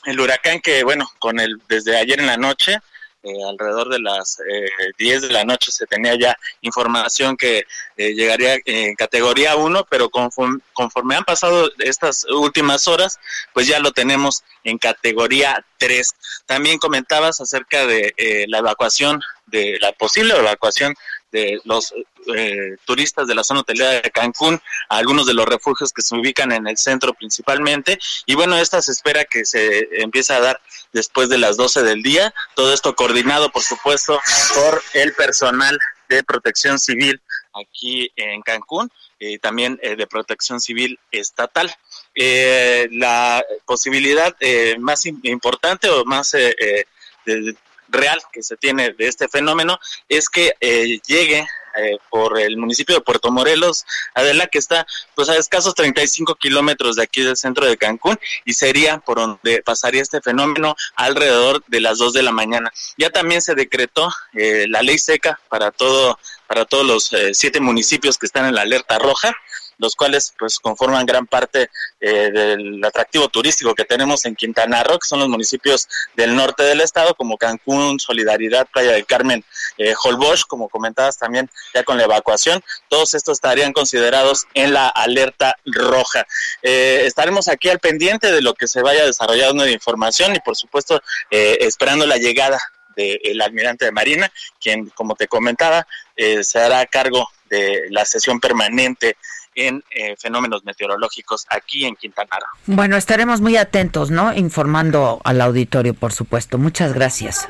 El huracán que, bueno, con el desde ayer en la noche eh, alrededor de las eh, 10 de la noche se tenía ya información que eh, llegaría en categoría 1, pero conforme, conforme, han pasado estas últimas horas, pues ya lo tenemos en categoría 3. También comentabas acerca de eh, la evacuación, de la posible evacuación de los eh, turistas de la zona hotelera de Cancún a algunos de los refugios que se ubican en el centro principalmente. Y bueno, esta se espera que se empiece a dar después de las 12 del día. Todo esto coordinado, por supuesto, por el personal de protección civil aquí en Cancún y también eh, de protección civil estatal. Eh, la posibilidad eh, más importante o más eh, eh, de, real que se tiene de este fenómeno es que eh, llegue eh, por el municipio de Puerto Morelos, Adela, que está pues a escasos 35 kilómetros de aquí del centro de Cancún y sería por donde pasaría este fenómeno alrededor de las 2 de la mañana. Ya también se decretó eh, la ley seca para todo para todos los eh, siete municipios que están en la alerta roja los cuales pues conforman gran parte eh, del atractivo turístico que tenemos en Quintana Roo, que son los municipios del norte del estado, como Cancún, Solidaridad, Playa del Carmen, eh, Holbox, como comentabas también ya con la evacuación, todos estos estarían considerados en la alerta roja. Eh, estaremos aquí al pendiente de lo que se vaya desarrollando de información y por supuesto eh, esperando la llegada del almirante de Marina, quien, como te comentaba, eh, se hará cargo de la sesión permanente en eh, fenómenos meteorológicos aquí en Quintana Roo. Bueno, estaremos muy atentos, ¿no? Informando al auditorio, por supuesto. Muchas gracias.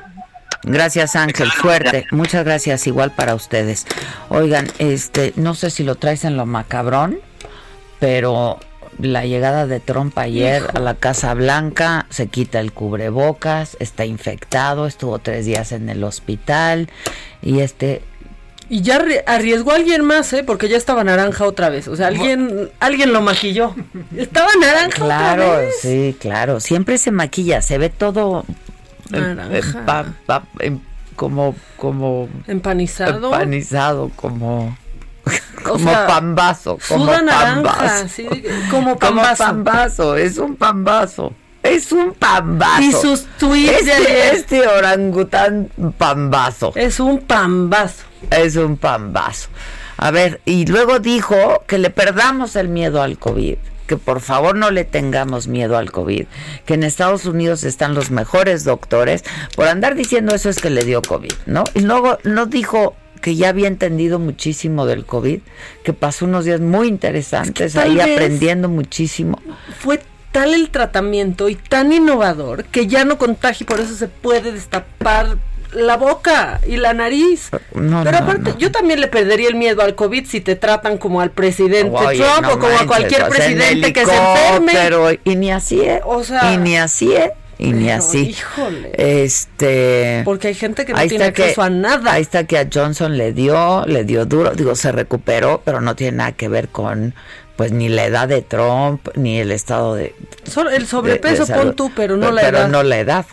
Gracias Ángel, suerte. Muchas gracias igual para ustedes. Oigan, este, no sé si lo traes en lo macabrón, pero la llegada de Trump ayer Hijo. a la Casa Blanca, se quita el cubrebocas, está infectado, estuvo tres días en el hospital y este Y ya arri- arriesgó a alguien más, ¿eh? Porque ya estaba naranja otra vez. O sea, alguien, alguien lo maquilló. Estaba naranja Claro, otra vez. sí, claro. Siempre se maquilla, se ve todo em- Naranja. em- pa- em- como como Empanizado. empanizado, como como sea, pambazo, como naranja, pambazo. sí, como Como pambazo. es un pambazo. Es un pambazo. Y sus tweets este, este orangután pambazo. Es un pambazo. Es un pambazo. A ver, y luego dijo que le perdamos el miedo al COVID, que por favor no le tengamos miedo al COVID, que en Estados Unidos están los mejores doctores. Por andar diciendo eso es que le dio COVID, ¿no? Y luego no dijo que ya había entendido muchísimo del COVID, que pasó unos días muy interesantes ahí aprendiendo muchísimo. Fue tal el tratamiento y tan innovador que ya no contagia y por eso se puede destapar la boca y la nariz. No, Pero aparte, no. yo también le perdería el miedo al COVID si te tratan como al presidente Oye, Trump o como a cualquier presidente que se enferme. Y ni así, ¿eh? O sea, y ni así, ¿eh? Y ni pero, así. híjole. Este. Porque hay gente que no tiene está que- acceso a nada. Ahí está que a Johnson le dio, le dio duro, digo, se recuperó, pero no tiene nada que ver con, pues, ni la edad de Trump, ni el estado de. Solo el sobrepeso de salud. pon tú, pero no la pero edad. no la edad.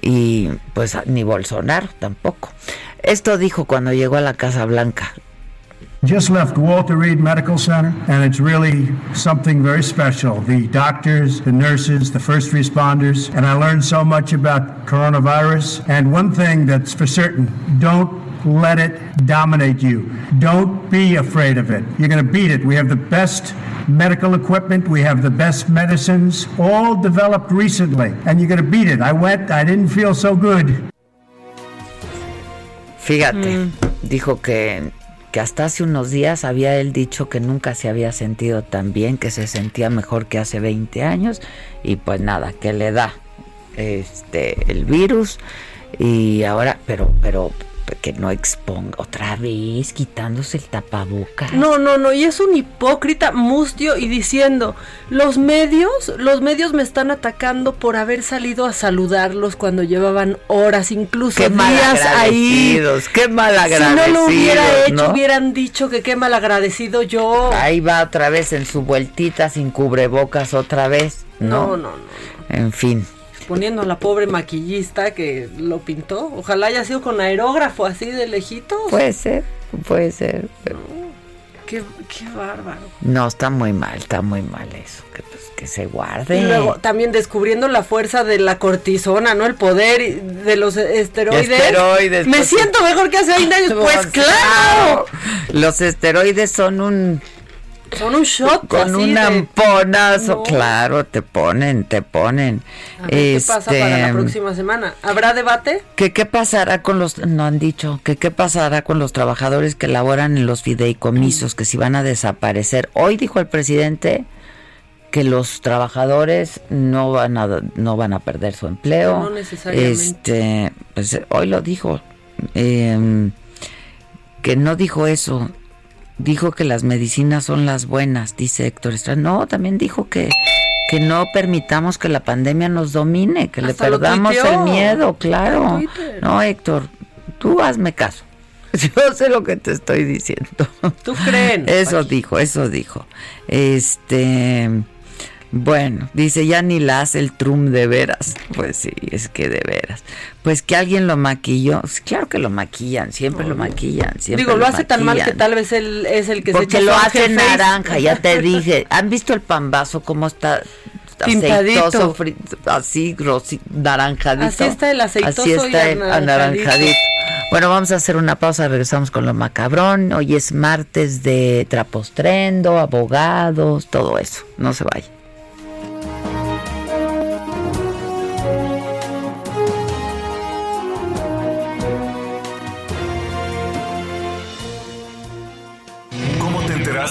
Y, pues, ni Bolsonaro tampoco. Esto dijo cuando llegó a la Casa Blanca. Just left Walter Reed Medical Center, and it's really something very special. The doctors, the nurses, the first responders, and I learned so much about coronavirus. And one thing that's for certain don't let it dominate you. Don't be afraid of it. You're going to beat it. We have the best medical equipment, we have the best medicines, all developed recently, and you're going to beat it. I went, I didn't feel so good. Fíjate, Mm. dijo que, que hasta hace unos días había él dicho que nunca se había sentido tan bien, que se sentía mejor que hace 20 años y pues nada, que le da este el virus y ahora, pero, pero que no exponga otra vez quitándose el tapabocas. No, no, no, y es un hipócrita mustio y diciendo, los medios, los medios me están atacando por haber salido a saludarlos cuando llevaban horas, incluso Qué días ahí. qué Si malagradecidos. no lo hubiera hecho, ¿no? hubieran dicho que qué malagradecido yo. Ahí va otra vez en su vueltita sin cubrebocas otra vez, No, ¿no? no, no. En fin. Poniendo a la pobre maquillista que lo pintó. Ojalá haya sido con aerógrafo así de lejito. Puede ser, puede ser. pero- qué, qué bárbaro. No, está muy mal, está muy mal eso. Que, pues, que se guarde. Y luego también descubriendo la fuerza de la cortisona, ¿no? El poder de los esteroides. Esteroides, Me pues, siento mejor que hace 20 años. Pues claro. Los esteroides son un Son un shot. con un amponazo, No. claro, te ponen, te ponen. A ver qué pasa para la Este, próxima semana. ¿Habrá debate? que qué pasará con los no han dicho que qué pasará con los trabajadores que laboran en los fideicomisos que si van a desaparecer hoy dijo el presidente que los trabajadores no van a no van a perder su empleo No necesariamente. este pues hoy lo dijo eh, que no dijo eso dijo que las medicinas son las buenas dice Héctor Estrada. No también dijo que que no permitamos que la pandemia nos domine que Hasta le perdamos el miedo claro. No Héctor tú hazme caso. Yo sé lo que te estoy diciendo. ¿Tú creen? eso dijo, eso dijo. Este, bueno, dice, ya ni la hace el Trump de veras. Pues sí, es que de veras. Pues que alguien lo maquilló. Claro que lo maquillan, siempre lo maquillan. Siempre Digo, lo hace tan mal que tal vez él es el que Porque se echa lo hace naranja, ya te dije. ¿Han visto el pambazo cómo está? Aceitoso, fri- así, rosi- naranjadito. Así está el aceitoso Así y está el anaranjadito. anaranjadito. Bueno, vamos a hacer una pausa, regresamos con lo macabrón. Hoy es martes de trapostrendo, abogados, todo eso. No se vaya.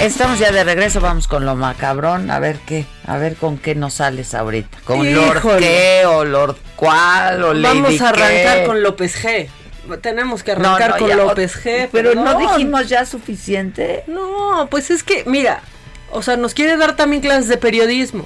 Estamos ya de regreso, vamos con lo macabrón, a ver qué, a ver con qué nos sales ahorita. ¿Con Lord Híjole. qué o Lord cuál o Lady Vamos a arrancar qué? con López G. Tenemos que arrancar no, con ya, López G. Pero no dijimos ya suficiente. No, pues es que, mira, o sea, nos quiere dar también clases de periodismo.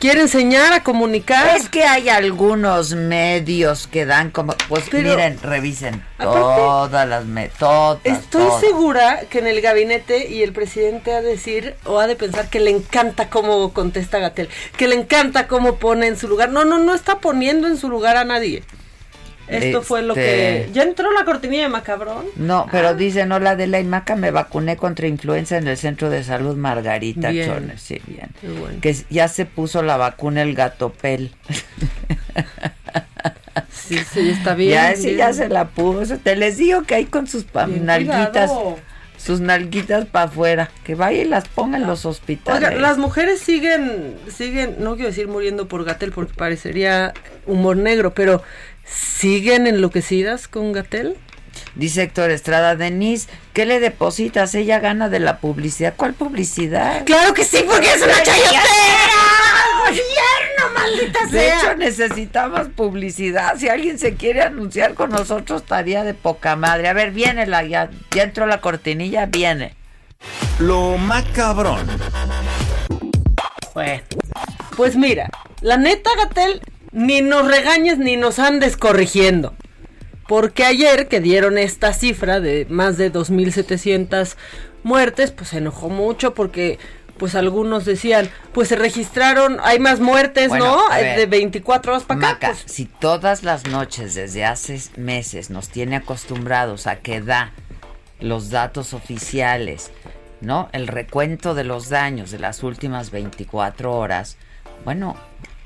Quiere enseñar a comunicar. Es que hay algunos medios que dan como, pues Pero- miren, revisen Aparte- todas las me- todas, Estoy todas. segura que en el gabinete y el presidente ha de decir o ha de pensar que le encanta cómo contesta Gatel, que le encanta cómo pone en su lugar. No, no, no está poniendo en su lugar a nadie. Esto fue lo que... Este- ¿Ya entró la cortinilla de Macabrón? No, pero dicen, hola de la Imaca, me vacuné contra influenza en el Centro de Salud Margarita Bien. Chones. Sí, bien. Qué bueno. Que ya se puso la vacuna el gatopel. Sí, sí, está bien. ya, sí, ya se la puso. Te les digo que hay con sus Bien nalguitas, cuidado. sus nalguitas para afuera. Que vaya y las ponga en los hospitales. Oiga, las mujeres siguen, siguen, no quiero decir muriendo por Gatel porque parecería humor negro, pero siguen enloquecidas con Gatel. Dice Héctor Estrada, Denise, ¿qué le depositas? Ella gana de la publicidad. ¿Cuál publicidad? Claro que sí, porque es una chayotera. ¡Gobierno, maldita sea! De hecho, necesitamos publicidad. Si alguien se quiere anunciar con nosotros, estaría de poca madre. A ver, viene la, ya, ya entró la cortinilla, viene. Lo macabrón. Bueno, pues mira, la neta, Gatel, ni nos regañes ni nos andes corrigiendo. Porque ayer que dieron esta cifra de más de 2.700 muertes, pues se enojó mucho porque pues algunos decían, pues se registraron, hay más muertes, Bueno, ¿no? ver. De 24 horas para acá. Pues. si todas las noches desde hace meses nos tiene acostumbrados a que da los datos oficiales ¿no? El recuento de los daños de las últimas 24 horas. Bueno,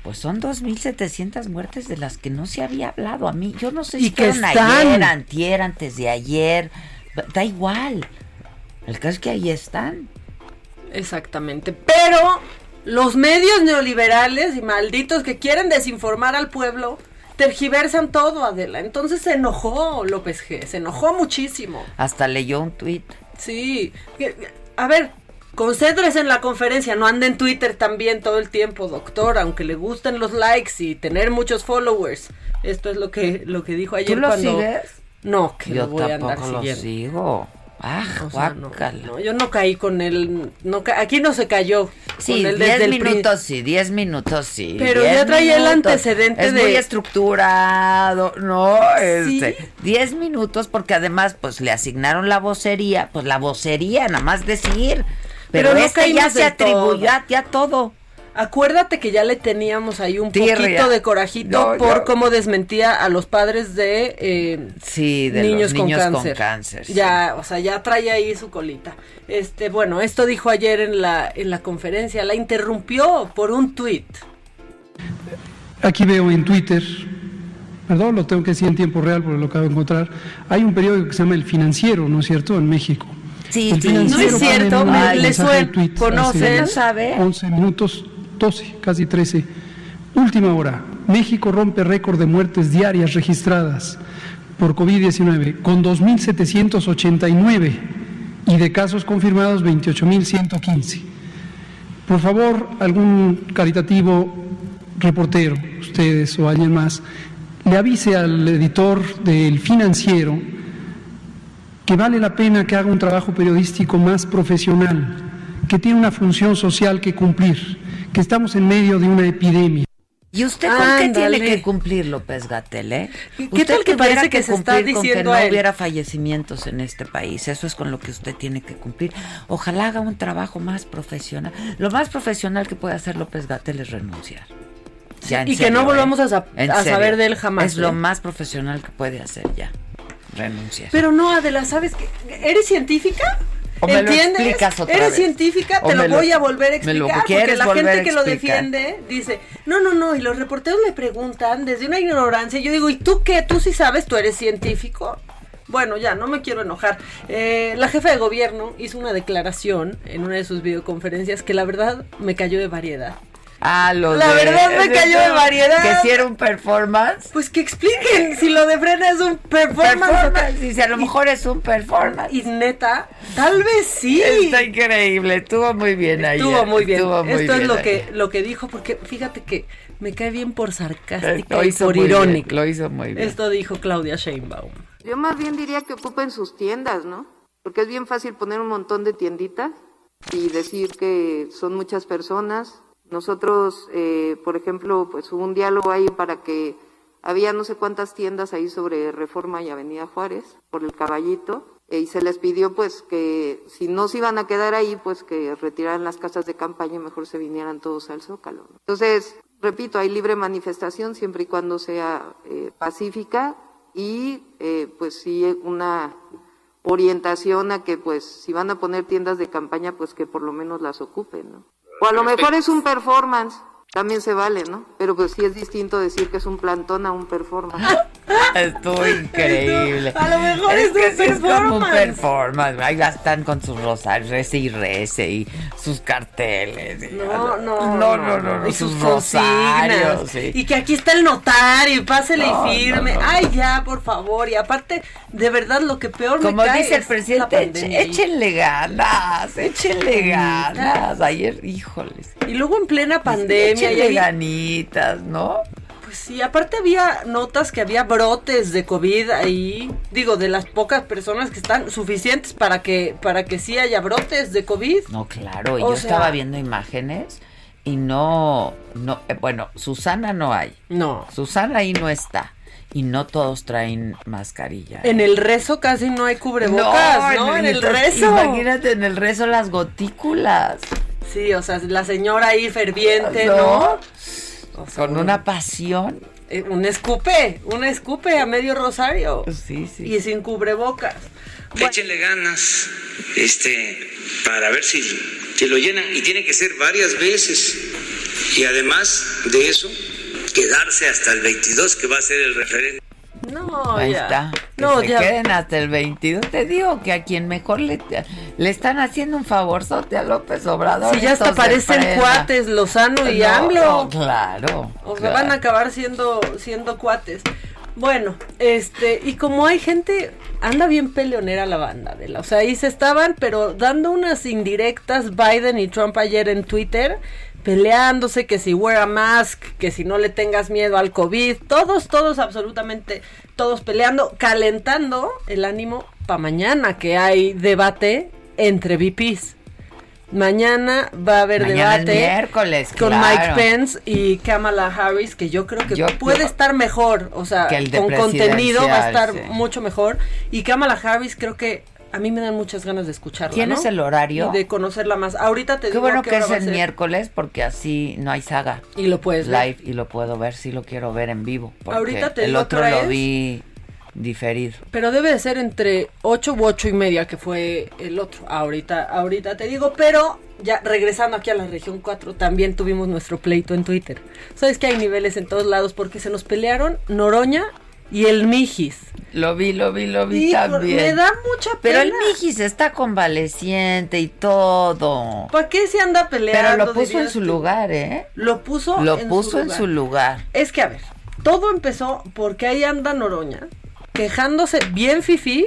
pues son 2.700 muertes de las que no se había hablado a mí. Yo no sé si fueron ayer, antier, antes de ayer. Da igual. El caso es que ahí están. Exactamente. Pero los medios neoliberales y malditos que quieren desinformar al pueblo tergiversan todo, Adela. Entonces se enojó López G. Se enojó muchísimo. Hasta leyó un tuit. Sí. A ver, concéntrese en la conferencia. No ande en Twitter también todo el tiempo, doctor. Aunque le gusten los likes y tener muchos followers. Esto es lo que, lo que dijo ayer ¿Tú lo cuando... sigues? No, que Yo lo voy a andar tampoco lo siguiendo. sigo. Ah, O sea, no, yo no caí con él. No ca- aquí no se cayó. Sí, con él 10 desde el pri- minutos sí, 10 minutos sí. Pero 10 ya traía el antecedente es de- muy estructurado, ¿no? Sí. Este, 10 minutos porque además pues le asignaron la vocería, pues la vocería, nada más decir. Pero, Pero no este ya caímos se atribuyó a- ya todo. Acuérdate que ya le teníamos ahí un poquito de corajito No, por no. cómo desmentía a los padres de, eh, Sí, de niños, los niños con con cáncer. sí. Ya, o sea, ya trae ahí su colita. Este, bueno, esto dijo ayer en la, en la conferencia, la interrumpió por un tuit. Aquí veo en Twitter, perdón, lo tengo que decir en tiempo real porque lo acabo de encontrar. Hay un periódico que se llama El Financiero, ¿no es cierto?, en México. Sí, sí. No es cierto, me- le tuit conoce, hace ¿no sabe? 11 minutos, 12, casi 13. Última hora. México rompe récord de muertes diarias registradas por COVID-19 con 2.789 y de casos confirmados 28.115. Por favor, algún caritativo reportero, ustedes o alguien más, le avise al editor del financiero que vale la pena que haga un trabajo periodístico más profesional, que tiene una función social que cumplir, que estamos en medio de una epidemia. ¿Y usted con qué tiene que cumplir, López Gatel, eh? ¿Qué Usted tal que parece que se está cumplir con diciendo que no él? hubiera fallecimientos en este país? Eso es con lo que usted tiene que cumplir. Ojalá haga un trabajo más profesional. Lo más profesional que puede hacer López Gatel es renunciar. Ya, y que no serio, volvamos ¿eh? a sa- saber de él jamás, Es lo ¿eh? más profesional que puede hacer ya. Renunciar. Pero no, Adela, ¿sabes qué? ¿Eres científica? O me lo ¿Entiendes? explicas otra Eres vez. científica, te lo me lo- voy a volver a me lo explicar. Porque la gente que lo defiende dice, no, no, no, y los reporteros le preguntan desde una ignorancia. Yo digo, ¿y tú qué? ¿Tú sí sabes? ¿Tú eres científico? Bueno, ya, no me quiero enojar. Eh, la jefa de gobierno hizo una declaración en una de sus videoconferencias que la verdad me cayó de variedad. Ah, lo La de- verdad me cayó de variedad. Que si era un performance. Pues que expliquen si lo de Frena es un performance. Performance, y si a lo mejor es un performance. Y neta, tal vez sí. Está increíble, estuvo muy bien ahí. Estuvo muy bien. Estuvo muy Esto es lo que, lo que dijo, porque fíjate que me cae bien por sarcástica Lo y hizo por muy bien, irónica. lo hizo muy bien. Esto dijo Claudia Sheinbaum. Yo más bien diría que ocupen sus tiendas, ¿no? Porque es bien fácil poner un montón de tienditas y decir que son muchas personas. Nosotros, eh, por ejemplo, pues hubo un diálogo ahí para que había no sé cuántas tiendas ahí sobre Reforma y Avenida Juárez, por el caballito, eh, y se les pidió pues que si no se iban a quedar ahí, pues que retiraran las casas de campaña y mejor se vinieran todos al Zócalo. Entonces, repito, hay libre manifestación siempre y cuando sea eh, pacífica y eh, pues sí una orientación a que pues si van a poner tiendas de campaña pues que por lo menos las ocupen, ¿no? O a lo mejor es un performance, también se vale, ¿no? Pero pues sí es distinto decir que es un plantón a un performance. Estuvo increíble. A lo mejor es que un sí es como un performance. Ahí están con sus rosarios, rece y rece y sus carteles. y- No, no, no, no, no, no, y sus sus rosarios. sí. Y que aquí está el notario, y pásele No, y firme. no, no. Ay, ya, por favor. Y aparte, de verdad, lo que peor Como me cae dice el es presidente, la échenle ganas, échenle ganas. Ayer, híjoles. Y luego en plena pandemia. Échenle ahí- ganitas, ¿no? Pues sí, aparte había notas que había brotes de COVID ahí, digo, de las pocas personas que están suficientes para que para que sí haya brotes de COVID. No, claro, y O yo sea- estaba viendo imágenes y no, no, eh, bueno, Susana no hay. No. Susana ahí no está. Y no todos traen mascarilla. En el rezo casi no hay cubrebocas, ¿no? En el rezo. Imagínate en el rezo las gotículas. Sí, o sea, la señora ahí ferviente, ¿No? ¿no? Con una pasión. Eh, un escupe, un escupe a medio rosario. Sí, sí. Y sin cubrebocas. Échenle ganas, este, para ver si, si lo llenan. Y tiene que ser varias veces. Y además de eso, quedarse hasta el 22, que va a ser el referente. No, Ahí ya. está. Que No, se ya. queden hasta el 22. Te digo que a quien mejor le, le están haciendo un favorzote a López Obrador. Si ya hasta parecen cuates Lozano y No, AMLO. Claro. O sea, claro. van a acabar siendo, siendo cuates. Bueno, este, y como hay gente, anda bien peleonera la banda de la, o sea, ahí se estaban, pero dando unas indirectas Biden y Trump ayer en Twitter, peleándose que si wear a mask, que si no le tengas miedo al COVID, todos, todos, absolutamente, todos peleando, calentando el ánimo para mañana que hay debate entre VPs. Mañana va a haber Mañana debate miércoles, con claro. Mike Pence y Kamala Harris, que yo creo que Yo- puede estar mejor, o sea, Que el con contenido va a estar sí. mucho mejor. Y Kamala Harris creo que a mí me dan muchas ganas de escucharla. ¿Tienes ¿no? el horario? Y de conocerla más. Ahorita te Qué digo bueno que es el miércoles porque así no hay saga. Y lo puedes ver. live y lo puedo ver, sí lo quiero ver en vivo. Ahorita te el digo otro lo vi diferido. Pero debe de ser entre 8 u ocho y media, que fue el otro. Ahorita, ahorita te digo, pero ya regresando aquí a la región 4, también tuvimos nuestro pleito en Twitter. Sabes que hay niveles en todos lados porque se nos pelearon Noroña y el Mijis. Lo vi, lo vi, lo vi Hijo, también. me da mucha Pero el pena. Mijis está convaleciente y todo. ¿Para qué se anda peleando? Pero lo puso en su tú? lugar, ¿eh? Lo puso Lo en puso su en lugar. su lugar. Es que, a ver, todo empezó porque ahí anda Noroña, quejándose bien fifí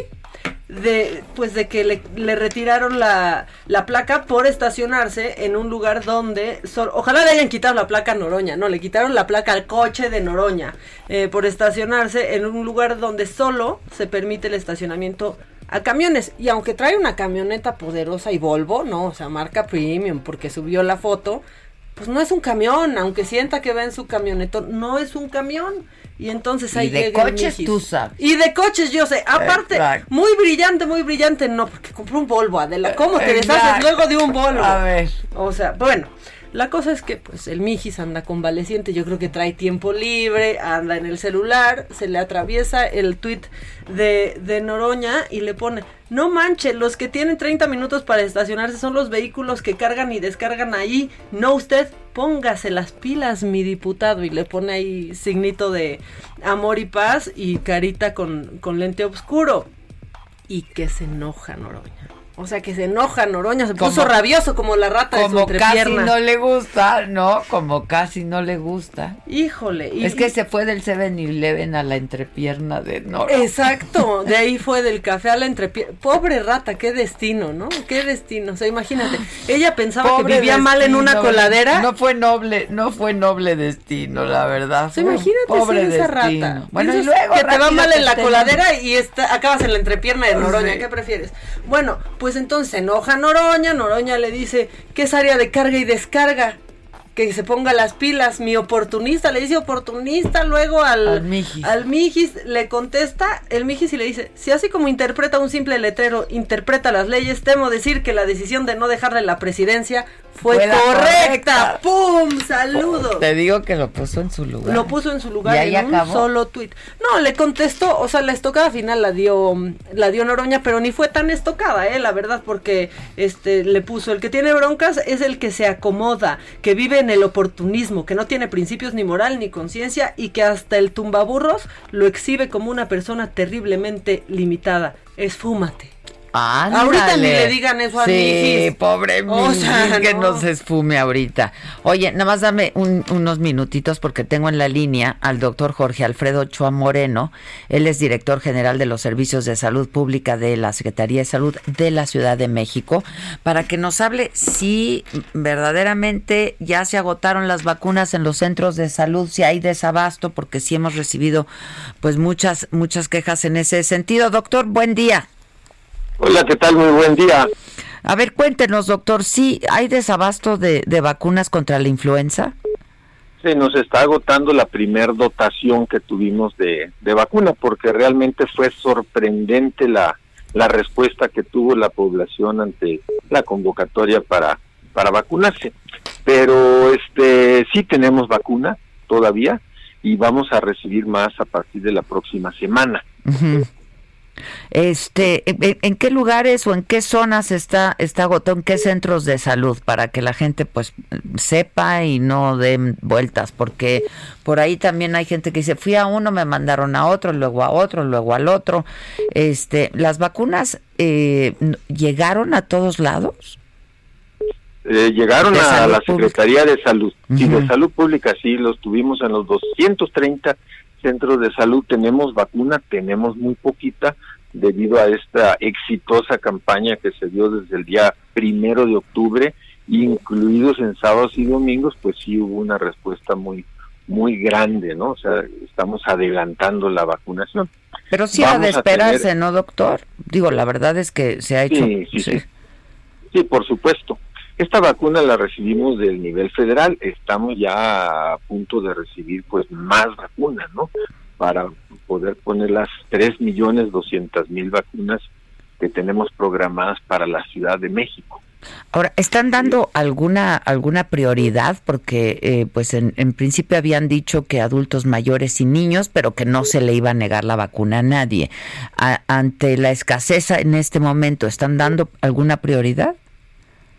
de, pues, de que le, retiraron la, la placa por estacionarse en un lugar donde, sol- ojalá le hayan quitado la placa a Noroña, no, le quitaron la placa al coche de Noroña eh, por estacionarse en un lugar donde solo se permite el estacionamiento a camiones. Y aunque trae una camioneta poderosa y Volvo, no, o sea, marca premium, porque subió la foto, pues no es un camión, aunque sienta que va en su camionetón, no es un camión. Y entonces ahí Y de llega coches tú sabes. Y de coches yo sé. Aparte, Exacto. muy brillante, muy brillante, no, porque compró un Volvo, Adela. ¿Cómo te Exacto. deshaces luego de un Volvo? A ver. O sea, bueno, la cosa es que pues el Mijis anda convaleciente, yo creo que trae tiempo libre, anda en el celular, se le atraviesa el tweet de, de Noroña y le pone, no manche, los que tienen 30 minutos para estacionarse son los vehículos que cargan y descargan ahí, no usted, póngase las pilas, mi diputado, y le pone ahí signito de amor y paz y carita con, con lente oscuro. Y que se enoja Noroña. O sea, que se enoja Noroña, se Como- puso rabioso como la rata de su Como casi entrepierna. no le gusta, ¿no? Como casi no le gusta. Híjole. y- es que se fue del 7-Eleven a la entrepierna de Noro. Exacto, de ahí fue del café a la entrepierna. Pobre rata, qué destino, ¿no? Qué destino. O sea, imagínate, ella pensaba Pobre que vivía mal en una coladera. No fue noble, no fue noble destino, la verdad. O sea, imagínate pobre ser esa destino. rata. Bueno, y luego que te va mal en la coladera y está, acabas en la entrepierna de Noroña. Sí. ¿Qué prefieres? Bueno, pues entonces se enoja Noroña. Noroña le dice que es área de carga y descarga. Que se ponga las pilas, mi oportunista, le dice oportunista luego al, Al Mijis. al Mijis, le contesta el Mijis y le dice, si así como interpreta un simple letrero, interpreta las leyes, temo decir que la decisión de no dejarle la presidencia fue, correcta. correcta. ¡Pum! ¡Saludos! Te digo que lo puso en su lugar. Lo puso en su lugar ¿Y ahí en un solo tuit. No, le contestó, o sea, la estocada final la dio la dio Noroña, pero ni fue tan estocada, eh, la verdad, porque este le puso el que tiene broncas es el que se acomoda, que vive en el oportunismo, que no tiene principios ni moral ni conciencia y que hasta el tumbaburros lo exhibe como una persona terriblemente limitada. Esfúmate. Ándale. Ahorita ni le digan eso a Sí, pobre O sea, que no. no se esfume ahorita. Oye, nada más dame un- unos minutitos porque tengo en la línea al doctor Jorge Alfredo Chua Moreno. Él es director general de los servicios de salud pública de la Secretaría de Salud de la Ciudad de México para que nos hable si verdaderamente ya se agotaron las vacunas en los centros de salud, si hay desabasto, porque sí hemos recibido pues muchas, muchas quejas en ese sentido. Doctor, buen día. Hola, ¿qué tal? Muy buen día. A ver, cuéntenos, doctor, ¿sí hay desabasto de, de vacunas contra la influenza? Se nos está agotando la primer dotación que tuvimos de, de vacuna porque realmente fue sorprendente la, la respuesta que tuvo la población ante la convocatoria para, para vacunarse. Pero este sí tenemos vacuna todavía y vamos a recibir más a partir de la próxima semana. Este, ¿en, qué lugares o en qué zonas está está agotado? ¿En qué centros de salud para que la gente pues sepa y no den vueltas? Porque por ahí también hay gente que dice fui a uno, me mandaron a otro, luego a otro, luego al otro. Este, las vacunas eh, llegaron a todos lados. Eh, llegaron a la Secretaría de Salud y de Salud Pública, sí, los tuvimos en los 230 centros de salud. Tenemos vacuna, tenemos muy poquita debido a esta exitosa campaña que se dio desde el día primero de octubre, incluidos en sábados y domingos, pues sí hubo una respuesta muy muy grande, ¿no? O sea, estamos adelantando la vacunación. Pero sí ha de esperarse, ¿no, doctor? Digo, la verdad es que se ha hecho... sí, sí. sí por supuesto. Esta vacuna la recibimos del nivel federal, estamos ya a punto de recibir pues más vacunas, ¿no? Para poder poner las 3.200.000 vacunas que tenemos programadas para la Ciudad de México. Ahora, ¿están dando alguna alguna prioridad? Porque eh, pues en, en, principio habían dicho que adultos mayores y niños, pero que no se le iba a negar la vacuna a nadie. ante la escasez en este momento, ¿están dando alguna prioridad?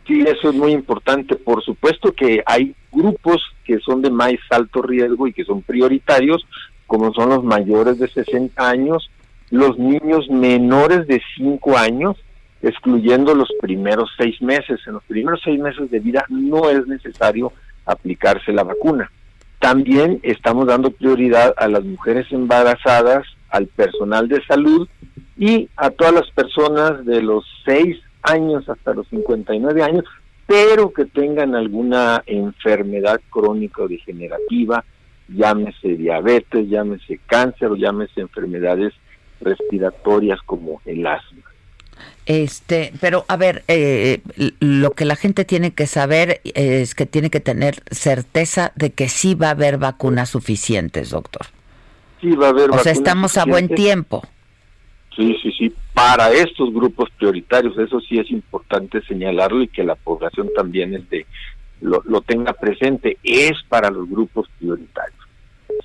Sí, eso es muy importante. Por supuesto que hay grupos que son de más alto riesgo y que son prioritarios, como son los mayores de 60 años, los niños menores de 5 años, excluyendo los primeros seis meses. En los primeros seis meses de vida no es necesario aplicarse la vacuna. También estamos dando prioridad a las mujeres embarazadas, al personal de salud y a todas las personas de los 6 años hasta los 59 años, pero que tengan alguna enfermedad crónica o degenerativa, llámese diabetes, llámese cáncer o llámese enfermedades respiratorias como el asma. Este, pero a ver, eh, lo que la gente tiene que saber es que tiene que tener certeza de que sí va a haber vacunas suficientes, doctor. Sí va a haber. O sea, estamos a buen tiempo. Sí, sí, sí, para estos grupos prioritarios, eso sí es importante señalarlo y que la población también este, lo, tenga presente, es para los grupos prioritarios.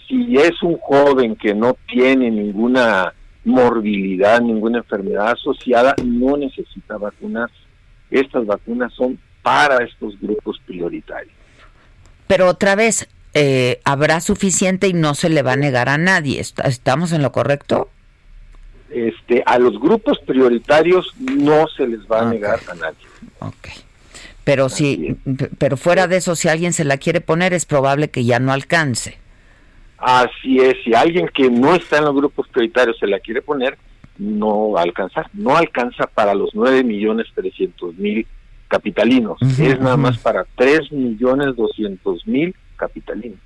Si es un joven que no tiene ninguna morbilidad, ninguna enfermedad asociada, no necesita vacunas. Estas vacunas son para estos grupos prioritarios. Pero otra vez, eh, habrá suficiente y no se le va a negar a nadie. ¿Estamos en lo correcto? Este, a los grupos prioritarios no se les va a negar a nadie. Ok. Pero si, pero fuera de eso, si alguien se la quiere poner, es probable que ya no alcance. Así es, si alguien que no está en los grupos prioritarios se la quiere poner, no va a alcanzar. No alcanza para los 9 millones 300 mil capitalinos. es nada más para 3 millones 200 mil capitalinos.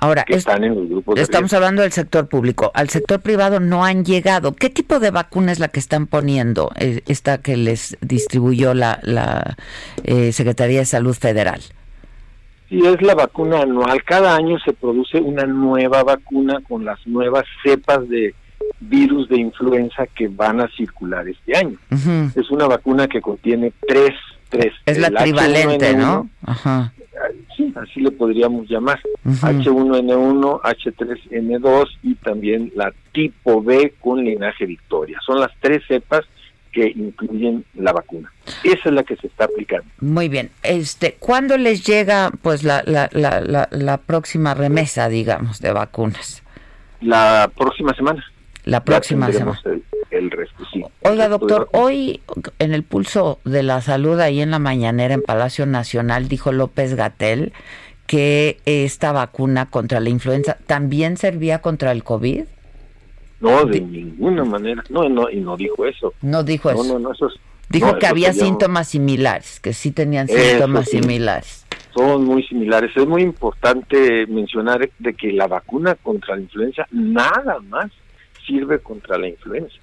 Ahora, están en los grupos estamos hablando del sector público. Al sector privado no han llegado. ¿Qué tipo de vacuna es la que están poniendo? Eh, esta que les distribuyó la, la eh, Secretaría de Salud Federal. Sí, es la vacuna anual. Cada año se produce una nueva vacuna con las nuevas cepas de virus de influenza que van a circular este año. Es una vacuna que contiene tres, tres. Es la trivalente, ¿no? Ajá sí, así le podríamos llamar, H1N1, H3N2 y también la tipo B con linaje Victoria. Son las tres cepas que incluyen la vacuna. Esa es la que se está aplicando. Muy bien. Este, ¿cuándo les llega pues la, la, la, la, próxima remesa, digamos, de vacunas? La próxima semana. La próxima semana el resto, sí. Oiga, doctor, hoy en el pulso de la salud, ahí en la mañanera en Palacio Nacional, dijo López Gatel que esta vacuna contra la influenza también servía contra el COVID. No, de ninguna manera. No, no, y no dijo eso. No dijo eso. No, no, eso dijo que había síntomas similares, que sí tenían síntomas similares. Son muy similares. Es muy importante mencionar de que la vacuna contra la influenza nada más sirve contra la influenza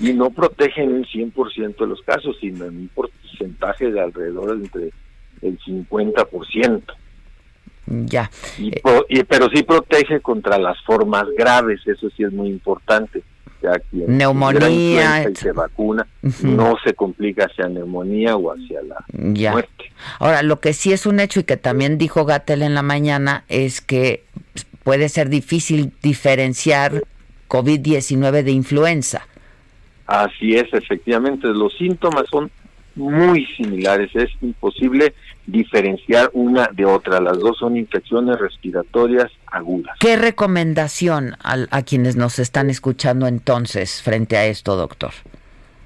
y no protegen un 100% de los casos, sino en un porcentaje de alrededor entre el 50%. Ya. Y, pero sí protege contra las formas graves, eso sí es muy importante. Ya neumonía y se vacuna, no se complica hacia neumonía o hacia la muerte. Ahora, lo que sí es un hecho y que también dijo Gatel en la mañana es que puede ser difícil diferenciar COVID-19 de influenza. Así es, efectivamente, los síntomas son muy similares, es imposible diferenciar una de otra, las dos son infecciones respiratorias agudas. ¿Qué recomendación a, a quienes nos están escuchando entonces frente a esto, doctor?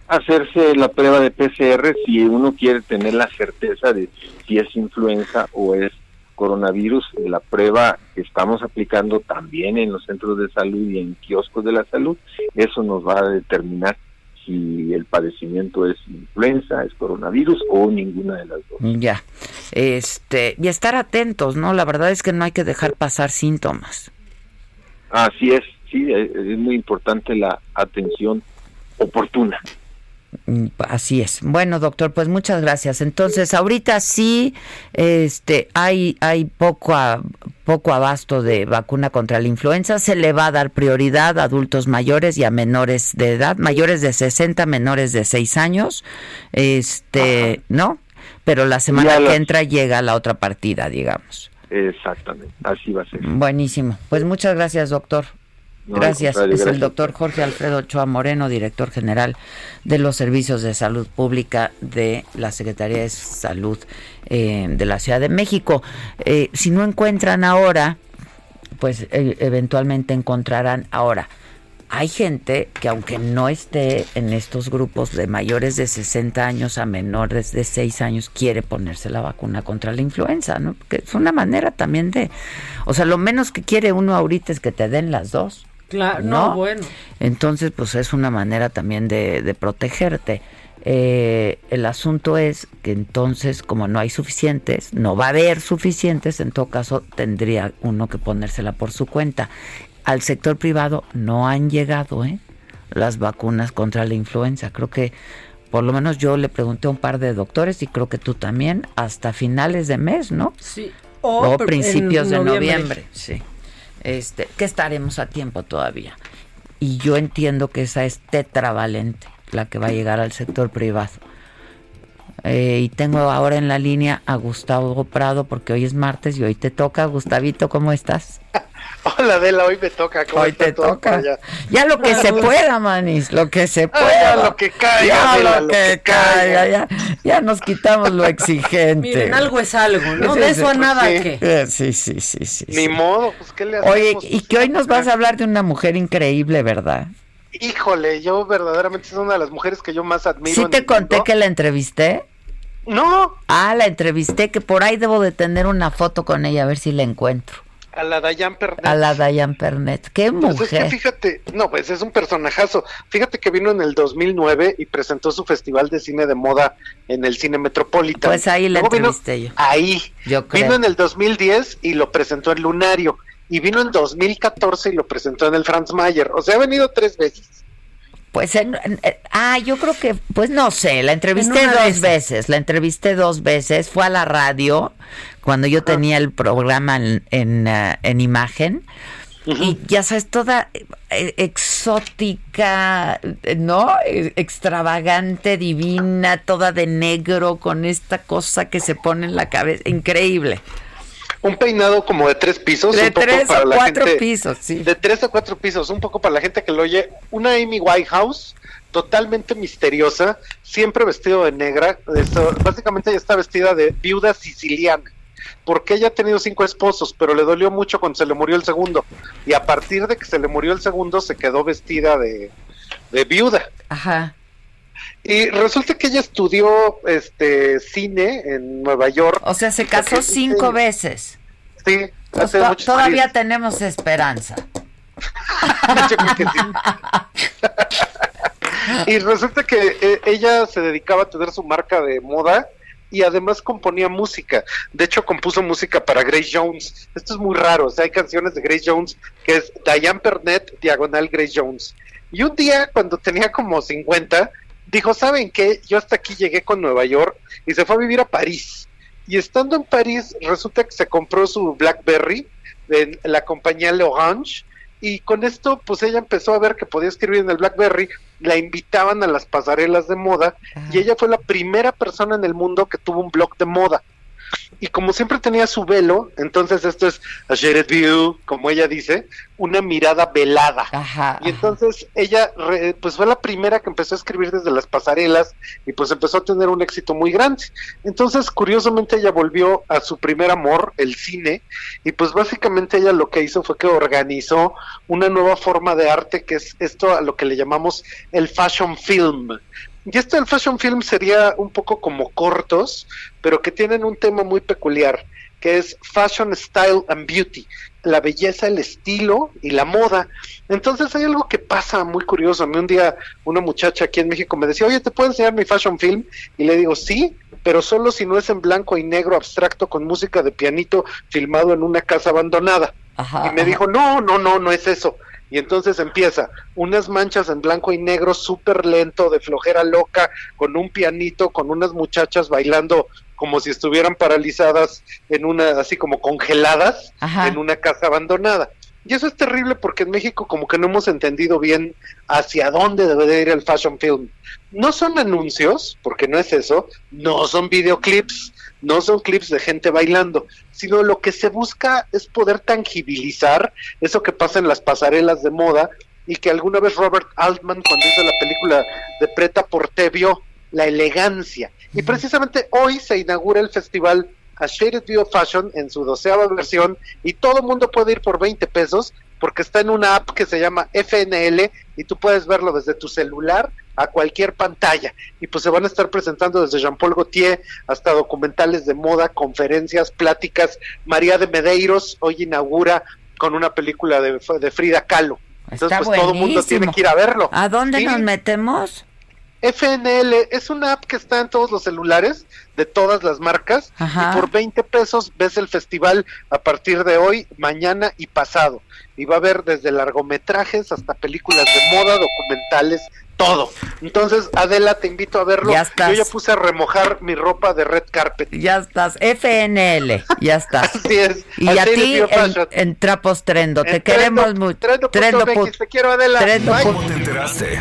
Hacerse la prueba de PCR si uno quiere tener la certeza de si es influenza o es coronavirus, la prueba que estamos aplicando también en los centros de salud y en kioscos de la salud, eso nos va a determinar si el padecimiento es influenza, es coronavirus o ninguna de las dos. Ya, este, y estar atentos, ¿no? La verdad es que no hay que dejar pasar síntomas. Así es, sí, es muy importante la atención oportuna. Así es. Bueno, doctor, pues muchas gracias. Entonces, ahorita sí este hay hay poco poco abasto de vacuna contra la influenza, se le va a dar prioridad a adultos mayores y a menores de edad, mayores de 60, menores de 6 años. Este, ¿no? Pero la semana que entra llega la otra partida, digamos. Exactamente, así va a ser. Buenísimo. Pues muchas gracias, doctor gracias. es el doctor Jorge Alfredo Ochoa Moreno, director general de los Servicios de Salud Pública de la Secretaría de Salud eh, de la Ciudad de México. Eh, si no encuentran ahora, pues eh, eventualmente encontrarán ahora. Hay gente que aunque no esté en estos grupos de mayores de 60 años a menores de 6 años, quiere ponerse la vacuna contra la influenza, ¿no? Que es una manera también de... O sea, lo menos que quiere uno ahorita es que te den las dos. Claro, no, bueno. Entonces, pues es una manera también de, protegerte. Eh, el asunto es que entonces, como no hay suficientes, no va a haber suficientes, en todo caso tendría uno que ponérsela por su cuenta. Al sector privado no han llegado ¿eh? las vacunas contra la influenza. Creo que por lo menos yo le pregunté a un par de doctores y creo que tú también, hasta finales de mes, ¿no? Sí. O, principios de noviembre, sí este, que estaremos a tiempo todavía. Y yo entiendo que esa es tetravalente, la que va a llegar al sector privado. Eh, y tengo ahora en la línea a Gustavo Prado porque hoy es martes y hoy te toca. Gustavito, ¿cómo estás? Hola Adela, hoy me toca. hoy te toca. Ya lo que se pueda, manis, lo que se pueda. lo que caiga. Ya lo, que, caiga. Ya, nos quitamos lo exigente. Miren, algo es algo, ¿no? de eso a nada que. Eh, sí, sí, sí, sí. Ni modo, pues ¿qué le hacemos? Oye, y que hoy nos vas a hablar de una mujer increíble, ¿verdad? Híjole, yo verdaderamente es una de las mujeres que yo más admiro. ¿Sí te conté que la entrevisté? No. Ah, la entrevisté, que por ahí debo de tener una foto con ella, a ver si la encuentro. A la Dayan Pernet. A la Dayan Pernet. Qué mujer. Pues es que fíjate, no, pues es un personajazo. Fíjate que vino en el 2009 y presentó su festival de cine de moda en el Cine Metropolitan. Pues ahí la entrevisté yo. Ahí. Yo creo. Vino en el 2010 y lo presentó en Lunario. Y vino en 2014 y lo presentó en el Franz Mayer. O sea, ha venido tres veces. Pues, en, ah, yo creo que, pues no sé, la entrevisté dos veces, la entrevisté dos veces, fue a la radio cuando yo tenía el programa en, en, eh, imagen. Y ya sabes, toda eh, exótica, ¿no? Extravagante, divina, toda de negro, con esta cosa que se pone en la cabeza. Increíble un peinado como de tres pisos. De tres o cuatro pisos, sí. De tres o cuatro pisos, un poco para la gente que lo oye. Una Amy Whitehouse, totalmente misteriosa, siempre vestido de negra. básicamente ella está vestida de viuda siciliana. Porque ella ha tenido cinco esposos, pero le dolió mucho cuando se le murió el segundo. Y a partir de que se le murió el segundo, se quedó vestida de, de viuda. Ajá. Y resulta que ella estudió este cine en Nueva York. O sea, se casó cinco veces. Sí, pues todavía tenemos esperanza. y resulta que eh, ella se dedicaba a tener su marca de moda y además componía música. De hecho, compuso música para Grace Jones. Esto es muy raro. O sea, hay canciones de Grace Jones que es Diane Pernet, diagonal Grace Jones. Y un día, cuando tenía como 50, dijo, ¿saben qué? Yo hasta aquí llegué con Nueva York y se fue a vivir a París. Y estando en París, resulta que se compró su BlackBerry de la compañía L'Orange y con esto pues ella empezó a ver que podía escribir en el BlackBerry, la invitaban a las pasarelas de moda y ella fue la primera persona en el mundo que tuvo un blog de moda. Y como siempre tenía su velo, entonces esto es a shaded view, como ella dice, una mirada velada. y entonces ella, pues fue la primera que empezó a escribir desde las pasarelas y pues empezó a tener un éxito muy grande. Entonces, curiosamente, ella volvió a su primer amor, el cine, y pues básicamente ella lo que hizo fue que organizó una nueva forma de arte que es esto a lo que le llamamos el fashion film. Y esto del fashion film sería un poco como cortos, pero que tienen un tema muy peculiar, que es fashion, style and beauty, la belleza, el estilo y la moda. Entonces hay algo que pasa muy curioso. A mí un día una muchacha aquí en México me decía, oye, ¿te puedo enseñar mi fashion film? Y le digo, sí, pero solo si no es en blanco y negro abstracto con música de pianito filmado en una casa abandonada. y me dijo, no, no, no, no es eso y entonces empieza unas manchas en blanco y negro súper lento, de flojera loca, con un pianito, con unas muchachas bailando como si estuvieran paralizadas en una, así como congeladas en una casa abandonada. Y eso es terrible porque en México como que no hemos entendido bien hacia dónde debe de ir el fashion film. No son anuncios, porque no es eso, no son videoclips, no son clips de gente bailando, sino lo que se busca es poder tangibilizar eso que pasa en las pasarelas de moda y que alguna vez Robert Altman cuando hizo la película de Preta Porte vio la elegancia. Y precisamente hoy se inaugura el festival A Shaded View of Fashion en su doceava versión y todo el mundo puede ir por 20 pesos porque está en una app que se llama FNL y tú puedes verlo desde tu celular a cualquier pantalla. Y pues se van a estar presentando desde Jean-Paul Gaultier hasta documentales de moda, conferencias, pláticas. María de Medeiros hoy inaugura con una película de, de Frida Kahlo. Entonces, pues todo el mundo tiene que ir a verlo. ¿A dónde nos metemos? FNL es una app que está en todos los celulares de todas las marcas y por 20 pesos ves el festival a partir de hoy, mañana y pasado. Y va a haber desde largometrajes hasta películas de moda, documentales, todo. Entonces, Adela, te invito a verlo. Ya Yo ya puse a remojar mi ropa de red carpet. Ya estás, FNL, ya estás. Así es. Y a ti en, Trapos Trendo, te queremos mucho. Trendo, trendo, te quiero, Adela. ¿Cómo te enteraste?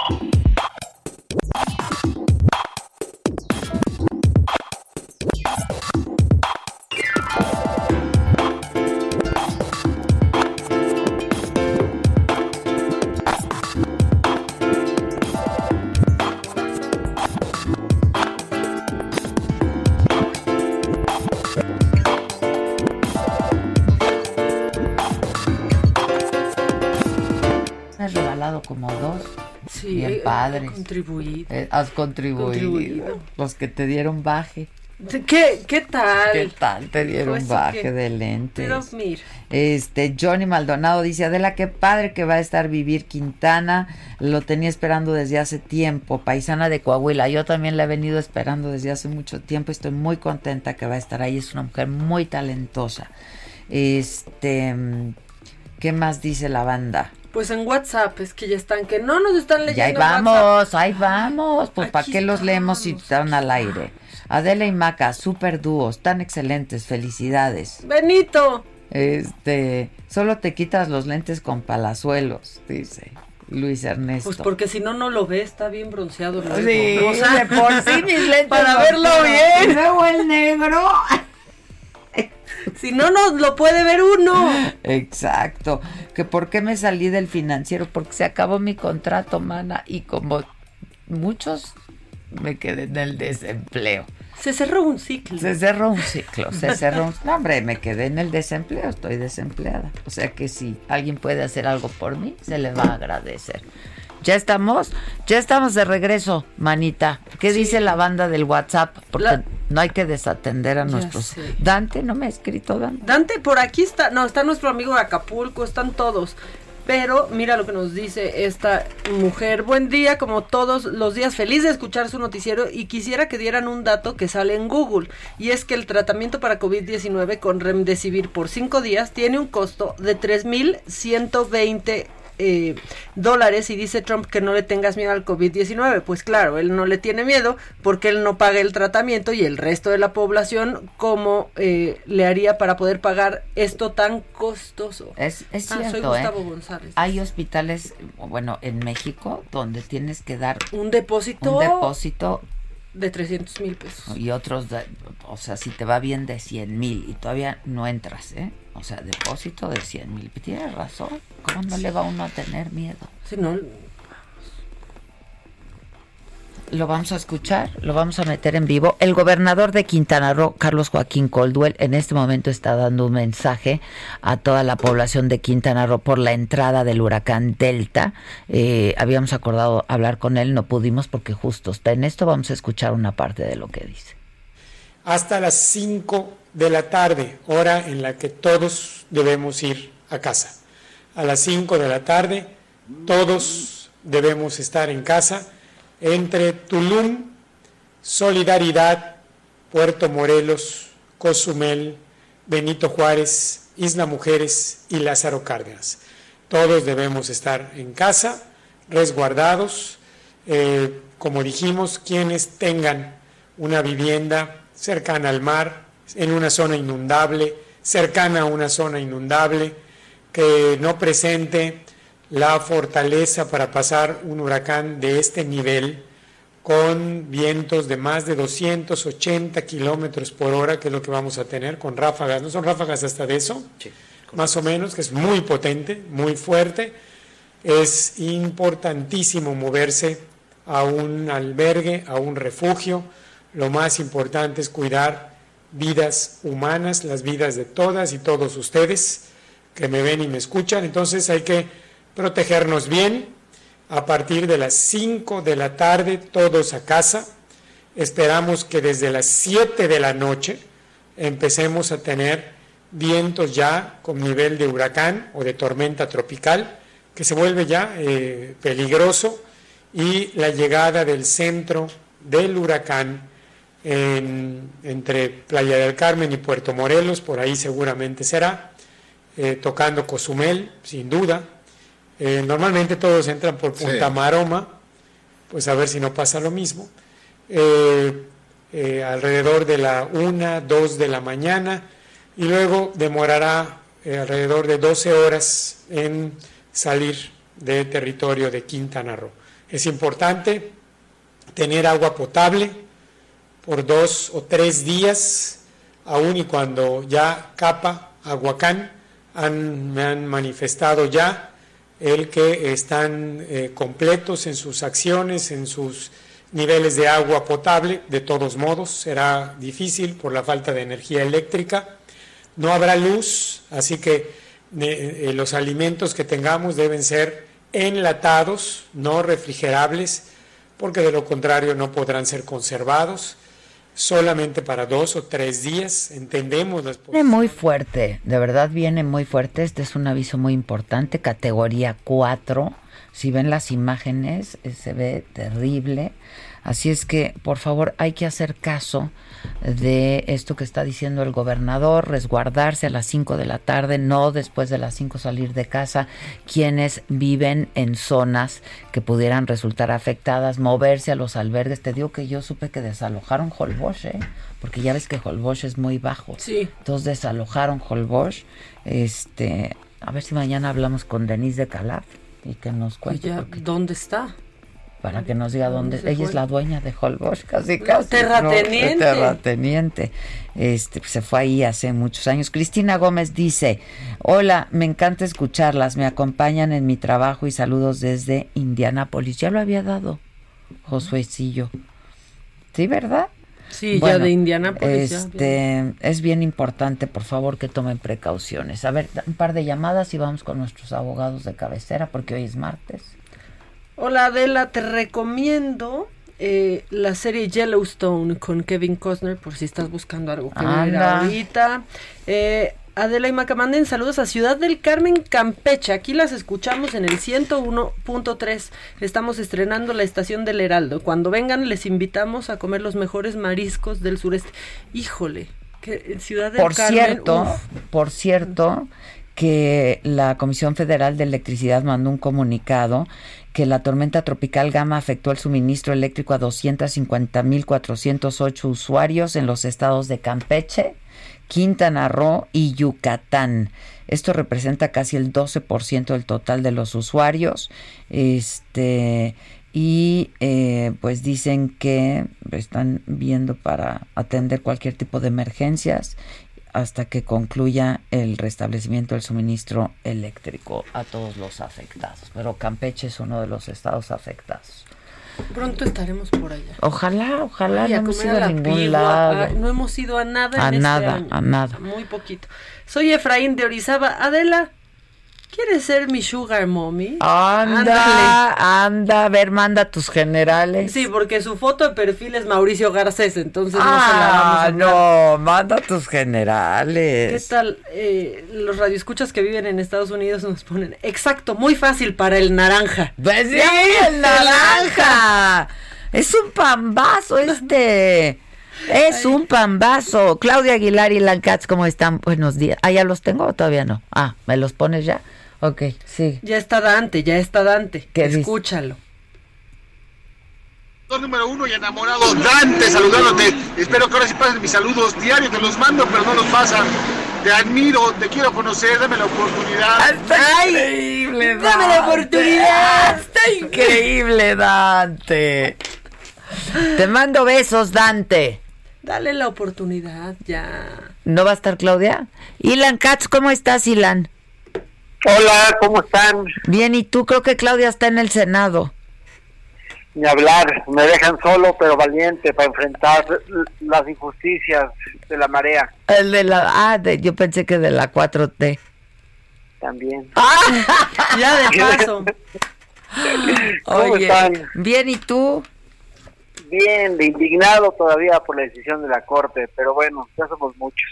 Como dos. Sí, bien eh, padres. Contribuido. Eh, has contribuido. Los que te dieron baje. ¿Qué, ¿Qué tal? ¿Qué tal? Te dieron Pues, baje de lentes. Este, Johnny Maldonado dice, Adela, qué padre que va a estar vivir Quintana. Lo tenía esperando desde hace tiempo. Paisana de Coahuila. Yo también la he venido esperando desde hace mucho tiempo. Estoy muy contenta que va a estar ahí. Es una mujer muy talentosa. Este, ¿qué más dice la banda? Pues en WhatsApp es que ya están, que no nos están leyendo. Ya ahí vamos, ahí vamos. Pues ¿para qué los leemos si están al aire? Adela y Maca, super dúos, tan excelentes, felicidades. Benito. Este, solo te quitas los lentes con palazuelos, dice Luis Ernesto. Pues porque si no, no lo ves, está bien bronceado. Sí, O sea, de por sí mis lentes Para verlo bien. Y luego el negro. Si no, no lo puede ver uno. Exacto. Que por qué me salí del financiero, porque se acabó mi contrato, mana, y como muchos me quedé en el desempleo. Se cerró un ciclo. Se cerró un ciclo, se cerró un... No, hombre, me quedé en el desempleo, estoy desempleada. O sea que si alguien puede hacer algo por mí, se le va a agradecer. Ya estamos, ya estamos de regreso, manita. ¿Qué dice la banda del WhatsApp? Porque La- no hay que desatender a nuestros... Dante no me ha escrito Dante. Dante, por aquí está, no, está nuestro amigo de Acapulco, están todos. Pero mira lo que nos dice esta mujer. Buen día, como todos los días, feliz de escuchar su noticiero y quisiera que dieran un dato que sale en Google. Y es que el tratamiento para COVID-19 con Remdesivir por cinco días tiene un costo de 3.120 eh, dólares y dice Trump que no le tengas miedo al COVID-19. Pues claro, él no le tiene miedo porque él no paga el tratamiento y el resto de la población, ¿cómo eh, le haría para poder pagar esto tan costoso? Es, es Ah, soy cierto, Gustavo ¿eh? González. Hay hospitales, bueno, en México, donde tienes que dar Un depósito. un depósito de 300 mil pesos. y otros, de- o sea, si te va bien de 100 mil y todavía no entras, ¿eh? O sea, depósito de 100 mil. Tienes razón. ¿Cómo no le va uno a tener miedo? Si no, Lo vamos a escuchar, lo vamos a meter en vivo. El gobernador de Quintana Roo, Carlos Joaquín Coldwell, en este momento está dando un mensaje a toda la población de Quintana Roo por la entrada del huracán Delta. Eh, habíamos acordado hablar con él, no pudimos porque justo está en esto. Vamos a escuchar una parte de lo que dice. hasta las 5 de la tarde, hora en la que todos debemos ir a casa. A las 5 de la tarde, todos debemos estar en casa entre Tulum, Solidaridad, Puerto Morelos, Cozumel, Benito Juárez, Isla Mujeres y Lázaro Cárdenas. Todos debemos estar en casa, resguardados, eh, como dijimos, quienes tengan una vivienda cercana al mar, en una zona inundable, cercana a una zona inundable, que no presente la fortaleza para pasar un huracán de este nivel con vientos de más de 280 kilómetros por hora, que es lo que vamos a tener con ráfagas. ¿No son ráfagas hasta de eso? Más o menos, que es muy potente, muy fuerte. Es importantísimo moverse a un albergue, a un refugio. Lo más importante es cuidar vidas humanas, las vidas de todas y todos ustedes que me ven y me escuchan. Entonces hay que protegernos bien. A partir de las 5 de la tarde, todos a casa. Esperamos que desde las 7 de la noche empecemos a tener vientos ya con nivel de huracán o de tormenta tropical, que se vuelve ya eh, peligroso, y la llegada del centro del huracán en- entre Playa del Carmen y Puerto Morelos, por ahí seguramente será, eh, tocando Cozumel, sin duda. Eh, normalmente todos entran por Punta Sí. Maroma, pues a ver si no pasa lo mismo. Eh, alrededor de la 1, 2 de la mañana y luego demorará alrededor de 12 horas en salir de territorio de Quintana Roo. Es importante tener agua potable por dos o tres días, aun y cuando ya Capa, Aguacán, han, me han manifestado ya el que están eh, completos en sus acciones, en sus niveles de agua potable. De todos modos, será difícil por la falta de energía eléctrica. No habrá luz, así que eh, eh, los alimentos que tengamos deben ser enlatados, no refrigerables, porque de lo contrario no podrán ser conservados solamente para dos o tres días. Entendemos las Viene muy fuerte, de verdad viene muy fuerte. Este es un aviso muy importante, categoría 4. Si ven las imágenes, eh, se ve terrible. Así es que, por favor, hay que hacer caso de esto que está diciendo el gobernador, resguardarse a las 5 de la tarde, no después de las 5 salir de casa, quienes viven en zonas que pudieran resultar afectadas, moverse a los albergues. Te digo que yo supe que desalojaron Holbox, ¿eh? porque ya ves que Holbox es muy bajo. Sí. Entonces desalojaron Holbox. Este, a ver si mañana hablamos con Denise de Calaf y que nos Y cuente. ya, ¿dónde está? Para que nos diga dónde. ¿Dónde se Ella es la dueña de Holbox, casi casi. terrateniente. ¿no? terrateniente. Este, pues, se fue ahí hace muchos años. Cristina Gómez dice: Hola, me encanta escucharlas, me acompañan en mi trabajo y saludos desde Indianápolis. Ya lo había dado, Josuecillo. ¿Sí, verdad? Sí, ya de Indianápolis, ya, Este, es bien importante, por favor, que tomen precauciones. A ver, un par de llamadas y vamos con nuestros abogados de cabecera, porque hoy es martes. Hola Adela, te recomiendo eh, la serie Yellowstone con Kevin Costner por si estás buscando algo que ver ahorita. Eh, Adela y Maca, manden saludos a Ciudad del Carmen, Campeche. Aquí las escuchamos en el 101.3. Estamos estrenando la estación del Heraldo. Cuando vengan, les invitamos a comer los mejores mariscos del sureste. Híjole, que Ciudad del Por Carmen. cierto, uf. por cierto, que la Comisión Federal de Electricidad mandó un comunicado que la tormenta tropical Gama afectó el suministro eléctrico a 250.408 usuarios en los estados de Campeche, Quintana Roo y Yucatán. Esto representa casi el 12% del total de los usuarios. Este y eh, pues dicen que están viendo para atender cualquier tipo de emergencias hasta que concluya el restablecimiento del suministro eléctrico a todos los afectados. Pero Campeche es uno de los estados afectados. Pronto estaremos por allá. Ojalá, ojalá Ay, no hemos ido a ningún pigua. lado. Ay, no hemos ido a nada A en este nada, año. a nada. Muy poquito. Soy Efraín de Orizaba. Adela, ¿quieres ser mi sugar mommy? Anda, anda, a ver, manda tus generales. Sí, porque su foto de perfil es Mauricio Garcés, entonces no se la vamos a Ah, no, manda tus ¿Qué generales. tal? Eh, los radioescuchas que viven en Estados Unidos nos ponen, exacto, muy fácil para el naranja. Pues sí, el naranja. Es un pambazo este. Es un pambazo. Claudia Aguilar y Lancats, ¿cómo están? Buenos días. Ah, ¿ya los tengo o todavía no? Ah, ¿me los pones ya? Ok, sí. Ya está Dante, ya está Dante. ¿Qué dice? Escúchalo. número uno y enamorado Dante saludándote. Espero que ahora sí pasen mis saludos diarios, te los mando, pero no los pasan. Te admiro, te quiero conocer, dame la oportunidad. Está increíble, dame la oportunidad. Está increíble, Dante. Te mando besos, Dante. Dale la oportunidad, ya. ¿No va a estar Claudia? Ilan Katz, ¿cómo estás, Ilan? Hola, ¿cómo están? Bien, ¿y tú? Creo que Claudia está en el Senado. Ni hablar, me dejan solo pero valiente para enfrentar las injusticias de la marea El de la... Ah, de- yo pensé que de la 4T. también. Ya de paso. ¿Cómo Oye, están? bien, ¿y tú? Bien, de indignado todavía por la decisión de la Corte, pero bueno, ya somos muchos.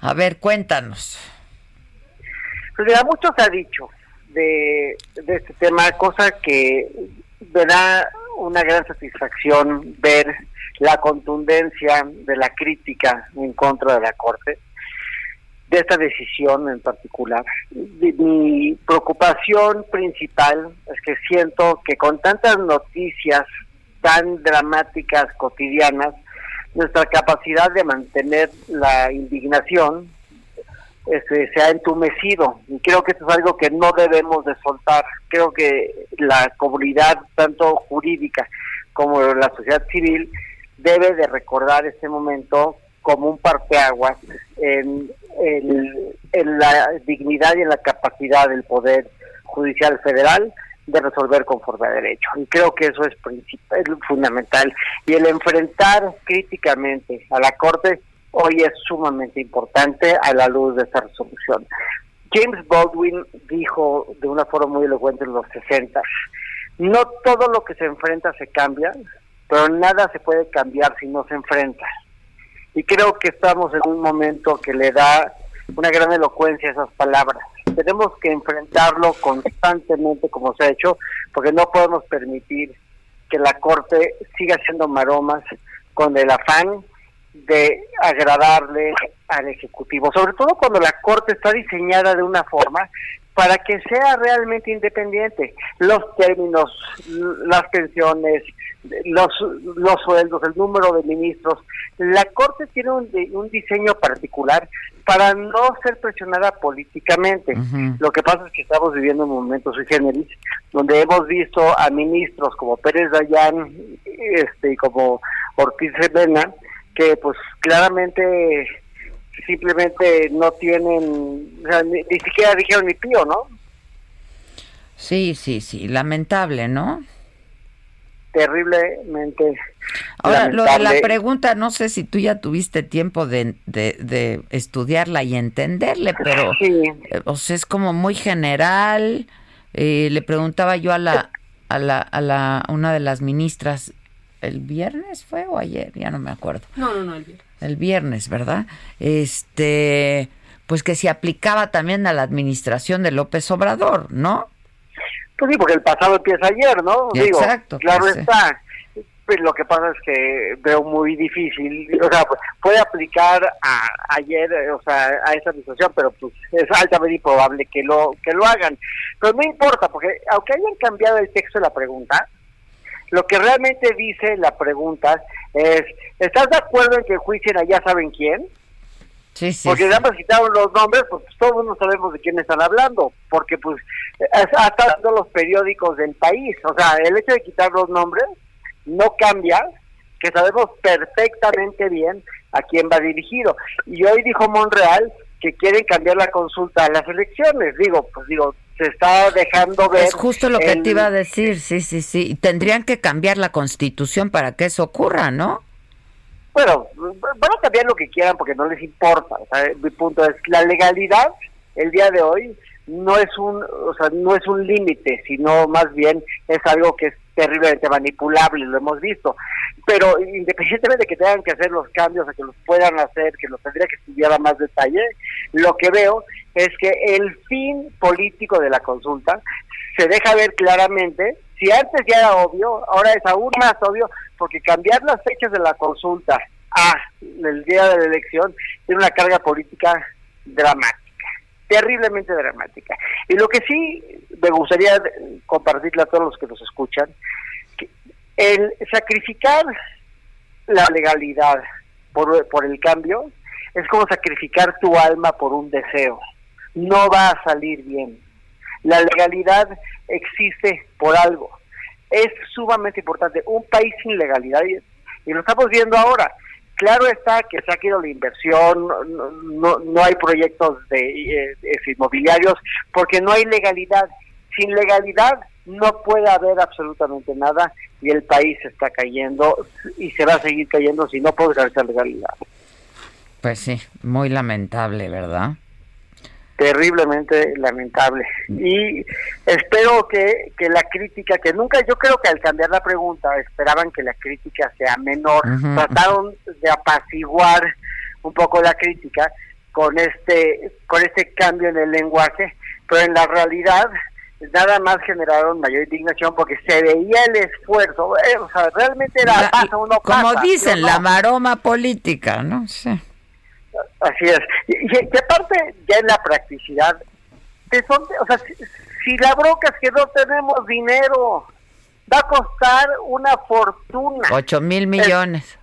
A ver, cuéntanos. Pues mira, mucho se ha dicho de, de este tema, cosa que me da una gran satisfacción ver la contundencia de la crítica en contra de la Corte, de esta decisión en particular. Mi preocupación principal es que siento que con tantas noticias tan dramáticas cotidianas, nuestra capacidad de mantener la indignación este, se ha entumecido y creo que esto es algo que no debemos de soltar. Creo que la comunidad, tanto jurídica como la sociedad civil, debe de recordar este momento como un parteaguas en, el- en la dignidad y en la capacidad del Poder Judicial Federal de resolver conforme a derecho. Y creo que eso es, princip- es fundamental. Y el enfrentar críticamente a la Corte hoy es sumamente importante a la luz de esta resolución. James Baldwin dijo de una forma muy elocuente en los 60, no todo lo que se enfrenta se cambia, pero nada se puede cambiar si no se enfrenta. Y creo que estamos en un momento que le da una gran elocuencia a esas palabras. Tenemos que enfrentarlo constantemente como se ha hecho, porque no podemos permitir que la Corte siga haciendo maromas con el afán de agradarle al Ejecutivo, sobre todo cuando la Corte está diseñada de una forma para que sea realmente independiente. Los términos, las pensiones, los, los sueldos, el número de ministros. La Corte tiene un, un diseño particular para no ser presionada políticamente. Lo que pasa es que estamos viviendo un momento sui generis, donde hemos visto a ministros como Pérez Dayán este, y como Ortiz Mena, que pues claramente simplemente no tienen, o sea, ni, ni siquiera dijeron ni pío, ¿no? Sí, sí, sí, lamentable, ¿no? Terriblemente. Ahora, lo de la pregunta, no sé si tú ya tuviste tiempo de, de, de estudiarla y entenderle, pero eh, o sea, es como muy general. Eh, le preguntaba yo a la, a la, a la, una de las ministras, ¿el viernes fue o ayer? Ya no me acuerdo. No, no, no, el viernes. El viernes, ¿verdad? Este, pues que se aplicaba también a la administración de López Obrador, ¿no? Pues sí, porque el pasado empieza ayer, ¿no? Exacto. Digo, claro pues, está. Pues lo que pasa es que veo muy difícil, o sea, puede aplicar a ayer, eh, o sea, a esa administración, pero pues es altamente improbable que lo que lo hagan. Pero no importa, porque aunque hayan cambiado el texto de la pregunta, lo que realmente dice la pregunta es, ¿estás de acuerdo en que juicien a ya saben quién? Sí, sí. porque ya me quitaron los nombres, pues todos no sabemos de quién están hablando, porque pues hasta dando los periódicos del país, o sea, el hecho de quitar los nombres no cambia que sabemos perfectamente bien a quién va dirigido. Y hoy dijo Monreal que quieren cambiar la consulta a las elecciones. Digo, pues digo, se está dejando ver. Es justo lo que el- te iba a decir, sí, sí, sí. Tendrían que cambiar la constitución para que eso ocurra, ¿no? Bueno, van a cambiar lo que quieran porque no les importa. O sea, mi punto es la legalidad el día de hoy no es un, o sea, no es un límite, sino más bien es algo que es terriblemente manipulable, lo hemos visto. Pero independientemente de que tengan que hacer los cambios, a que los puedan hacer, que los tendría que estudiar a más detalle, lo que veo es que el fin político de la consulta se deja ver claramente. Si antes ya era obvio, ahora es aún más obvio, porque cambiar las fechas de la consulta a el día de la elección tiene una carga política dramática, terriblemente dramática. Y lo que sí me gustaría compartirle a todos los que nos escuchan, que el sacrificar la legalidad por, por el cambio es como sacrificar tu alma por un deseo. No va a salir bien. La legalidad existe por algo. Es sumamente importante. Un país sin legalidad, y, lo estamos viendo ahora, claro está que se ha quedado la inversión, no, hay proyectos de, eh, inmobiliarios, porque no hay legalidad. Sin legalidad no puede haber absolutamente nada y el país está cayendo y se va a seguir cayendo si no puede haber legalidad. Pues sí, muy lamentable, ¿verdad? Terriblemente lamentable. Y espero que, que la crítica, que nunca, yo creo que al cambiar la pregunta esperaban que la crítica sea menor, trataron de apaciguar un poco la crítica con este, con este cambio en el lenguaje, pero en la realidad nada más generaron mayor indignación porque se veía el esfuerzo, eh, o sea, realmente era La- pasa o no Como pasa, dicen, ¿no? la maroma política, ¿no? Sí. Así es. Y, y- y aparte, ya en la practicidad, te son- o sea, si, si la bronca es que no tenemos dinero, va a costar una fortuna. Ocho mil millones.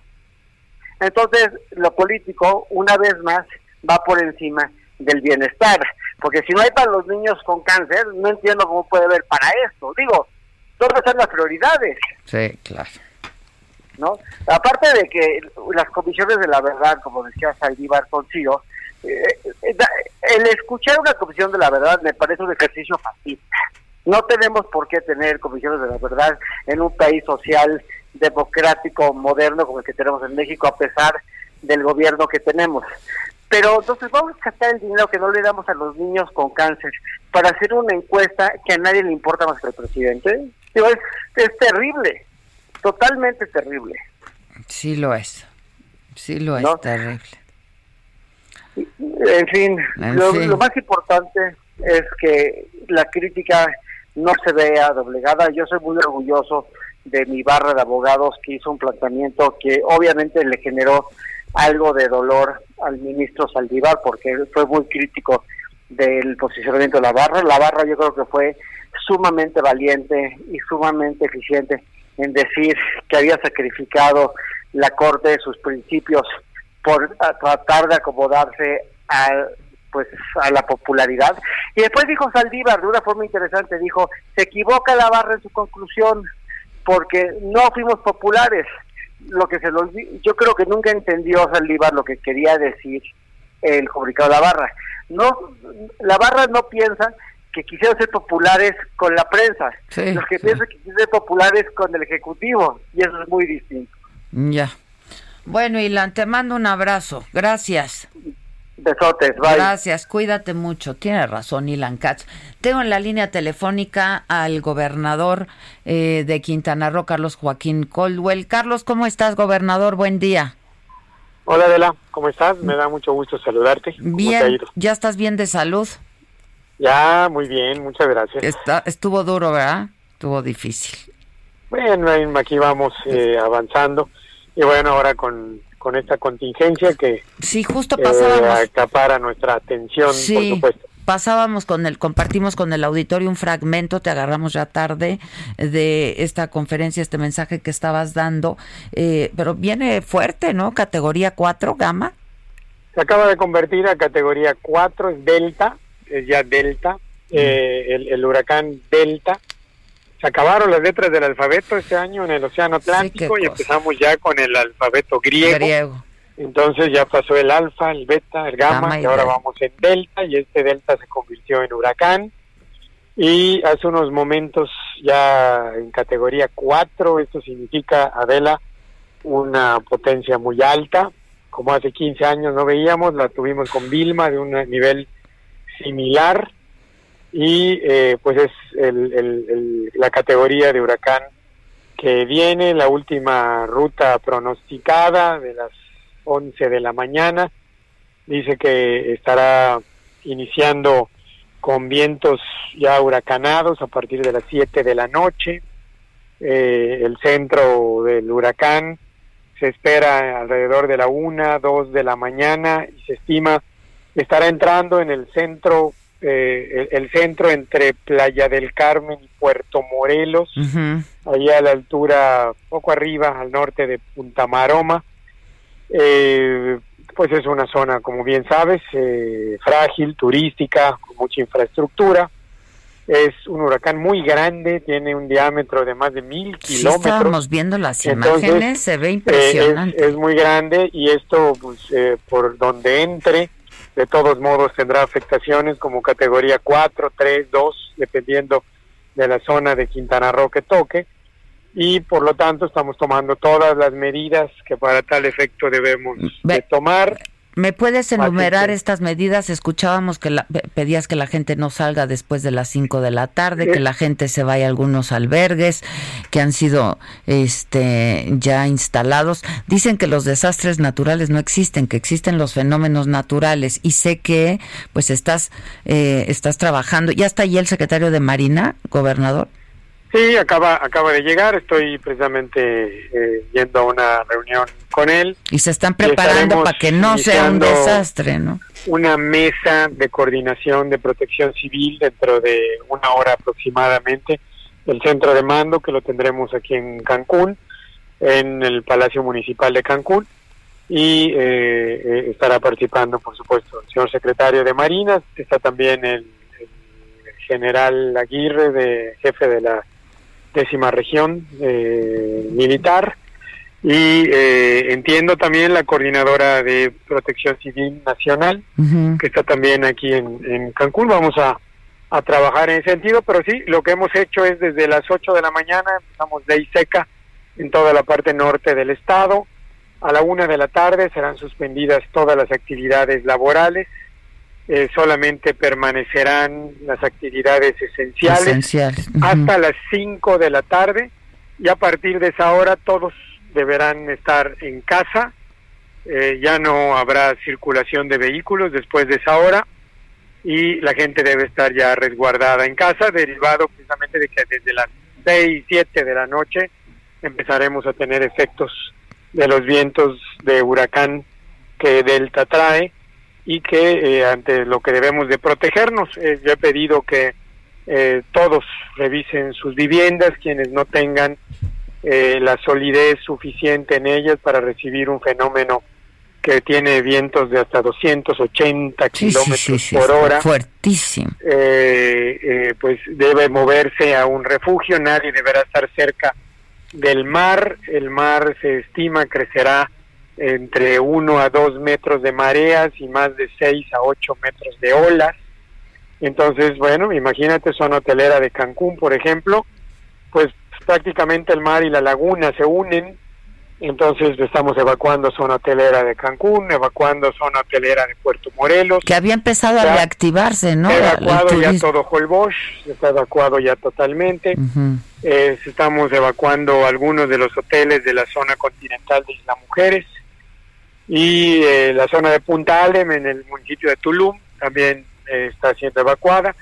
Entonces, lo político, una vez más, va por encima del bienestar. Porque si no hay para los niños con cáncer, no entiendo cómo puede haber para esto. Digo, ¿dónde están las prioridades? Sí, claro. ¿No? Aparte de que las comisiones de la verdad, como decía Saldívar Concilio, eh, eh, el escuchar una comisión de la verdad me parece un ejercicio fascista. No tenemos por qué tener comisiones de la verdad en un país social, democrático, moderno como el que tenemos en México, a pesar del gobierno que tenemos. Pero entonces vamos a gastar el dinero que no le damos a los niños con cáncer para hacer una encuesta que a nadie le importa más que al presidente. Es, es terrible, totalmente terrible. Sí lo es. Sí lo es ¿No? terrible. En fin, En lo, fin. lo más importante es que la crítica no se vea doblegada. Yo soy muy orgulloso de mi barra de abogados que hizo un planteamiento que obviamente le generó algo de dolor al ministro Saldívar porque él fue muy crítico del posicionamiento de la barra. La barra yo creo que fue sumamente valiente y sumamente eficiente en decir que había sacrificado la Corte de sus principios por tratar de acomodarse a, pues, a la popularidad. Y después dijo Saldívar de una forma interesante, dijo, se equivoca la barra en su conclusión porque no fuimos populares. Lo que se lo yo creo que nunca entendió Saldívar lo que quería decir el comunicado de la barra. No, la barra no piensa que quisieron ser populares con la prensa. Sí, Los que sí. piensan que quisieron ser populares con el ejecutivo y eso es muy distinto. Ya. Bueno, Ilan, te mando un abrazo. Gracias. Besotes, bye. Gracias, cuídate mucho. Tiene razón, Ilan Katz. Tengo en la línea telefónica al gobernador eh, de Quintana Roo, Carlos Joaquín Coldwell. Carlos, ¿cómo estás, gobernador? Buen día. Hola Adela, ¿cómo estás? Me da mucho gusto saludarte. ¿Cómo te ha Bien? ¿ya estás bien de salud? Ya, muy bien, muchas gracias. Está, estuvo duro, ¿verdad? Estuvo difícil. Bueno, aquí vamos eh, avanzando. Y bueno, ahora con, con esta contingencia que Sí, justo eh, pasábamos. acapara nuestra atención, por Sí, supuesto. pasábamos con el, compartimos con el auditorio un fragmento, te agarramos ya tarde de esta conferencia, este mensaje que estabas dando, eh, pero viene fuerte, ¿no? Categoría 4, gama. Se acaba de convertir a categoría 4, es Delta, es ya Delta, eh, el, el huracán Delta. Se acabaron las letras del alfabeto este año en el Océano Atlántico y empezamos ya con el alfabeto griego. Griego. Entonces ya pasó el alfa, el beta, el gamma, Gamma y y ahora delta. vamos en delta y este delta se convirtió en huracán. Y hace unos momentos ya en categoría 4, esto significa, Adela, una potencia muy alta, como hace 15 años no veíamos, la tuvimos con Vilma de un nivel similar y eh, pues es el- el- la categoría de huracán que viene, la última ruta pronosticada de las 11 de la mañana, dice que estará iniciando con vientos ya huracanados a partir de las 7 de la noche. Eh, el centro del huracán se espera alrededor de la 1, 2 de la mañana y se estima estará entrando en el centro, eh, el, el centro entre Playa del Carmen y Puerto Morelos, ahí a la altura, poco arriba, al norte de Punta Maroma. Eh, pues es una zona, como bien sabes, eh, frágil, turística, con mucha infraestructura. Es un huracán muy grande, tiene un diámetro de más de mil Sí, kilómetros. estábamos viendo las Entonces, imágenes, se ve eh, impresionante. es, es muy grande y esto, pues, eh, por donde entre, de todos modos tendrá afectaciones como categoría 4, 3, 2, dependiendo de la zona de Quintana Roo que toque. Y por lo tanto estamos tomando todas las medidas que para tal efecto debemos de tomar. ¿Me puedes enumerar estas medidas? Escuchábamos que la- pe- pedías que la gente no salga después de las 5 de la tarde, que la gente se vaya a algunos albergues que han sido este ya instalados. Dicen que los desastres naturales no existen, que existen los fenómenos naturales y sé que pues estás eh, estás trabajando. ¿Ya está allí el secretario de Marina, gobernador? Sí, acaba, acaba de llegar, estoy precisamente eh, yendo a una reunión con él. Y se están preparando para que no sea un desastre, ¿no? Una mesa de coordinación de protección civil dentro de una hora aproximadamente. El centro de mando que lo tendremos aquí en Cancún, en el Palacio Municipal de Cancún. Y eh, eh, estará participando, por supuesto, el señor secretario de Marina. Está también el, el general Aguirre, de, jefe de la décima región eh, militar y eh, entiendo también la coordinadora de Protección Civil Nacional que está también aquí en, en Cancún. Vamos a, a trabajar en ese sentido, pero sí, lo que hemos hecho es desde las 8 de la mañana, empezamos ley seca en toda la parte norte del estado. A la una de la tarde serán suspendidas todas las actividades laborales. Eh, solamente permanecerán las actividades esenciales hasta las 5 de la tarde y a partir de esa hora todos deberán estar en casa. Eh, ya no habrá circulación de vehículos después de esa hora y la gente debe estar ya resguardada en casa, derivado precisamente de que desde las 6, 7 de la noche empezaremos a tener efectos de los vientos de huracán que Delta trae y que eh, ante lo que debemos de protegernos. Eh, yo he pedido que eh, todos revisen sus viviendas, quienes no tengan eh, la solidez suficiente en ellas para recibir un fenómeno que tiene vientos de hasta 280 Sí, kilómetros sí, sí, por hora Fuertísimo. pues debe moverse a un refugio, nadie deberá estar cerca del mar, el mar se estima crecerá entre 1 a 2 metros de mareas y más de 6 a 8 metros de olas. Entonces, bueno, imagínate zona hotelera de Cancún, por ejemplo, pues prácticamente el mar y la laguna se unen, entonces estamos evacuando zona hotelera de Cancún, evacuando zona hotelera de Puerto Morelos. Que había empezado a reactivarse, ¿no? Evacuado ya todo Holbox, está evacuado ya totalmente. Eh, estamos evacuando algunos de los hoteles de la zona continental de Isla Mujeres. Y eh, la zona de Punta Alem, en el municipio de Tulum, también eh, está siendo evacuada.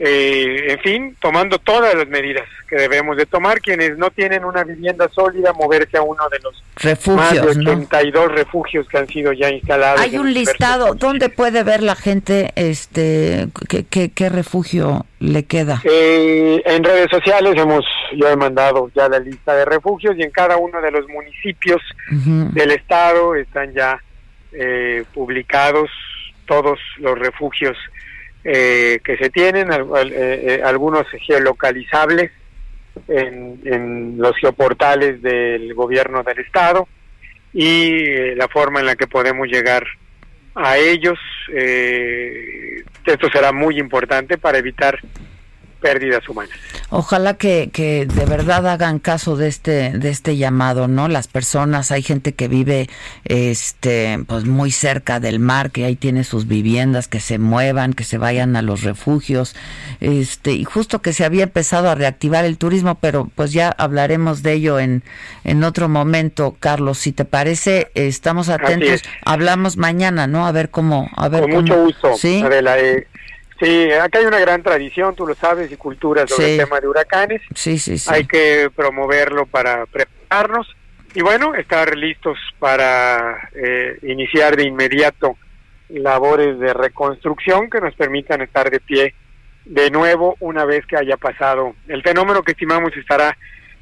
Eh, en fin, tomando todas las medidas que debemos de tomar, quienes no tienen una vivienda sólida, moverse a uno de los refugios, más de 82 refugios que han sido ya instalados. Hay un listado, ¿dónde puede ver la gente este qué, qué, qué refugio le queda? Eh, en redes sociales hemos, yo he mandado ya la lista de refugios y en cada uno de los municipios uh -huh. del estado están ya eh, publicados todos los refugios eh, que se tienen, al, eh, algunos geolocalizables en, en, los geoportales del gobierno del estado y eh, la forma en la que podemos llegar a ellos. esto será muy importante para evitar pérdidas humanas. Ojalá que, que de verdad hagan caso de este de este llamado, ¿no? Las personas, hay gente que vive este pues muy cerca del mar, que ahí tiene sus viviendas, que se muevan, que se vayan a los refugios. Este, y justo que se había empezado a reactivar el turismo, pero pues ya hablaremos de ello en en otro momento, Carlos, si te parece, estamos atentos. Hablamos mañana, ¿no? A ver cómo a ver Con cómo, mucho gusto. ¿sí? Adela, eh, Sí, acá hay una gran tradición, tú lo sabes, y cultura sobre Sí. el tema de huracanes. Sí, sí, sí. Hay que promoverlo para prepararnos y bueno, estar listos para eh, iniciar de inmediato labores de reconstrucción que nos permitan estar de pie de nuevo una vez que haya pasado el fenómeno que estimamos estará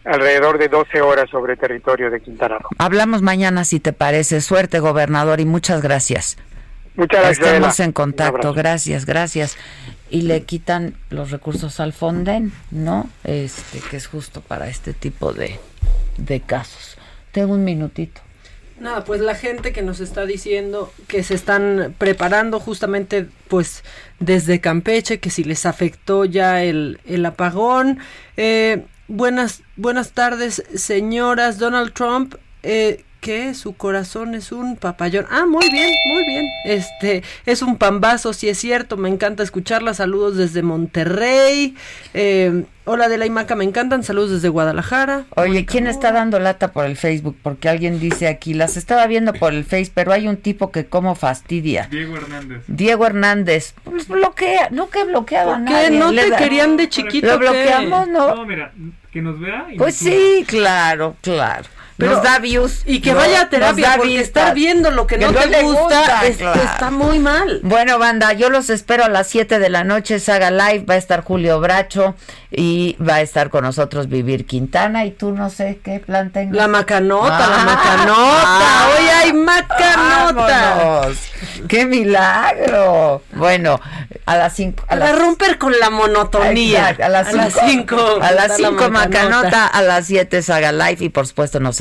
alrededor de 12 horas sobre el territorio de Quintana Roo. Hablamos mañana si te parece. Suerte, gobernador, y muchas gracias. Muchas gracias. Estamos en contacto. Gracias, gracias. Y le quitan los recursos al Fonden, ¿no? Este, que es justo para este tipo de, de casos. Tengo un minutito. Nada, pues la gente que nos está diciendo que se están preparando justamente pues desde Campeche, que si les afectó ya el, el apagón. Eh, buenas, buenas tardes, señoras. Donald Trump, eh, que su corazón es un papayón. Ah, muy bien, muy bien. Este, es un pambazo, si es cierto. Me encanta escucharla. Saludos desde Monterrey. Eh, hola de la Imaca, me encantan. Saludos desde Guadalajara. Oye, ¿quién está dando lata por el Facebook? Porque alguien dice aquí, las estaba viendo por el Face, pero hay un tipo que como fastidia. Diego Hernández. Diego Hernández. Pues bloquea, no que bloqueaba a ¿Por qué? nadie. ¿No Le te da- querían de chiquito Lo bloqueamos, ¿no? No, mira, que nos vea y Pues nos sí, claro, claro. Pero- nos da views. Y que No, vaya a terapia, porque vistas. estar viendo lo que no te gusta, es- claro. está muy mal. Bueno, banda, yo los espero a las 7 de la noche, Saga Live, va a estar Julio Bracho y va a estar con nosotros Vivir Quintana y tú no sé qué plan tengas. La macanota, Ah, la macanota. ah, Hoy hay macanota. vámonos. ¡Qué milagro! Bueno, a las 5. Para romper con la monotonía. A las A las 5. cinco A las está la 5 macanota. Macanota, a las 7 Saga Live y por supuesto nos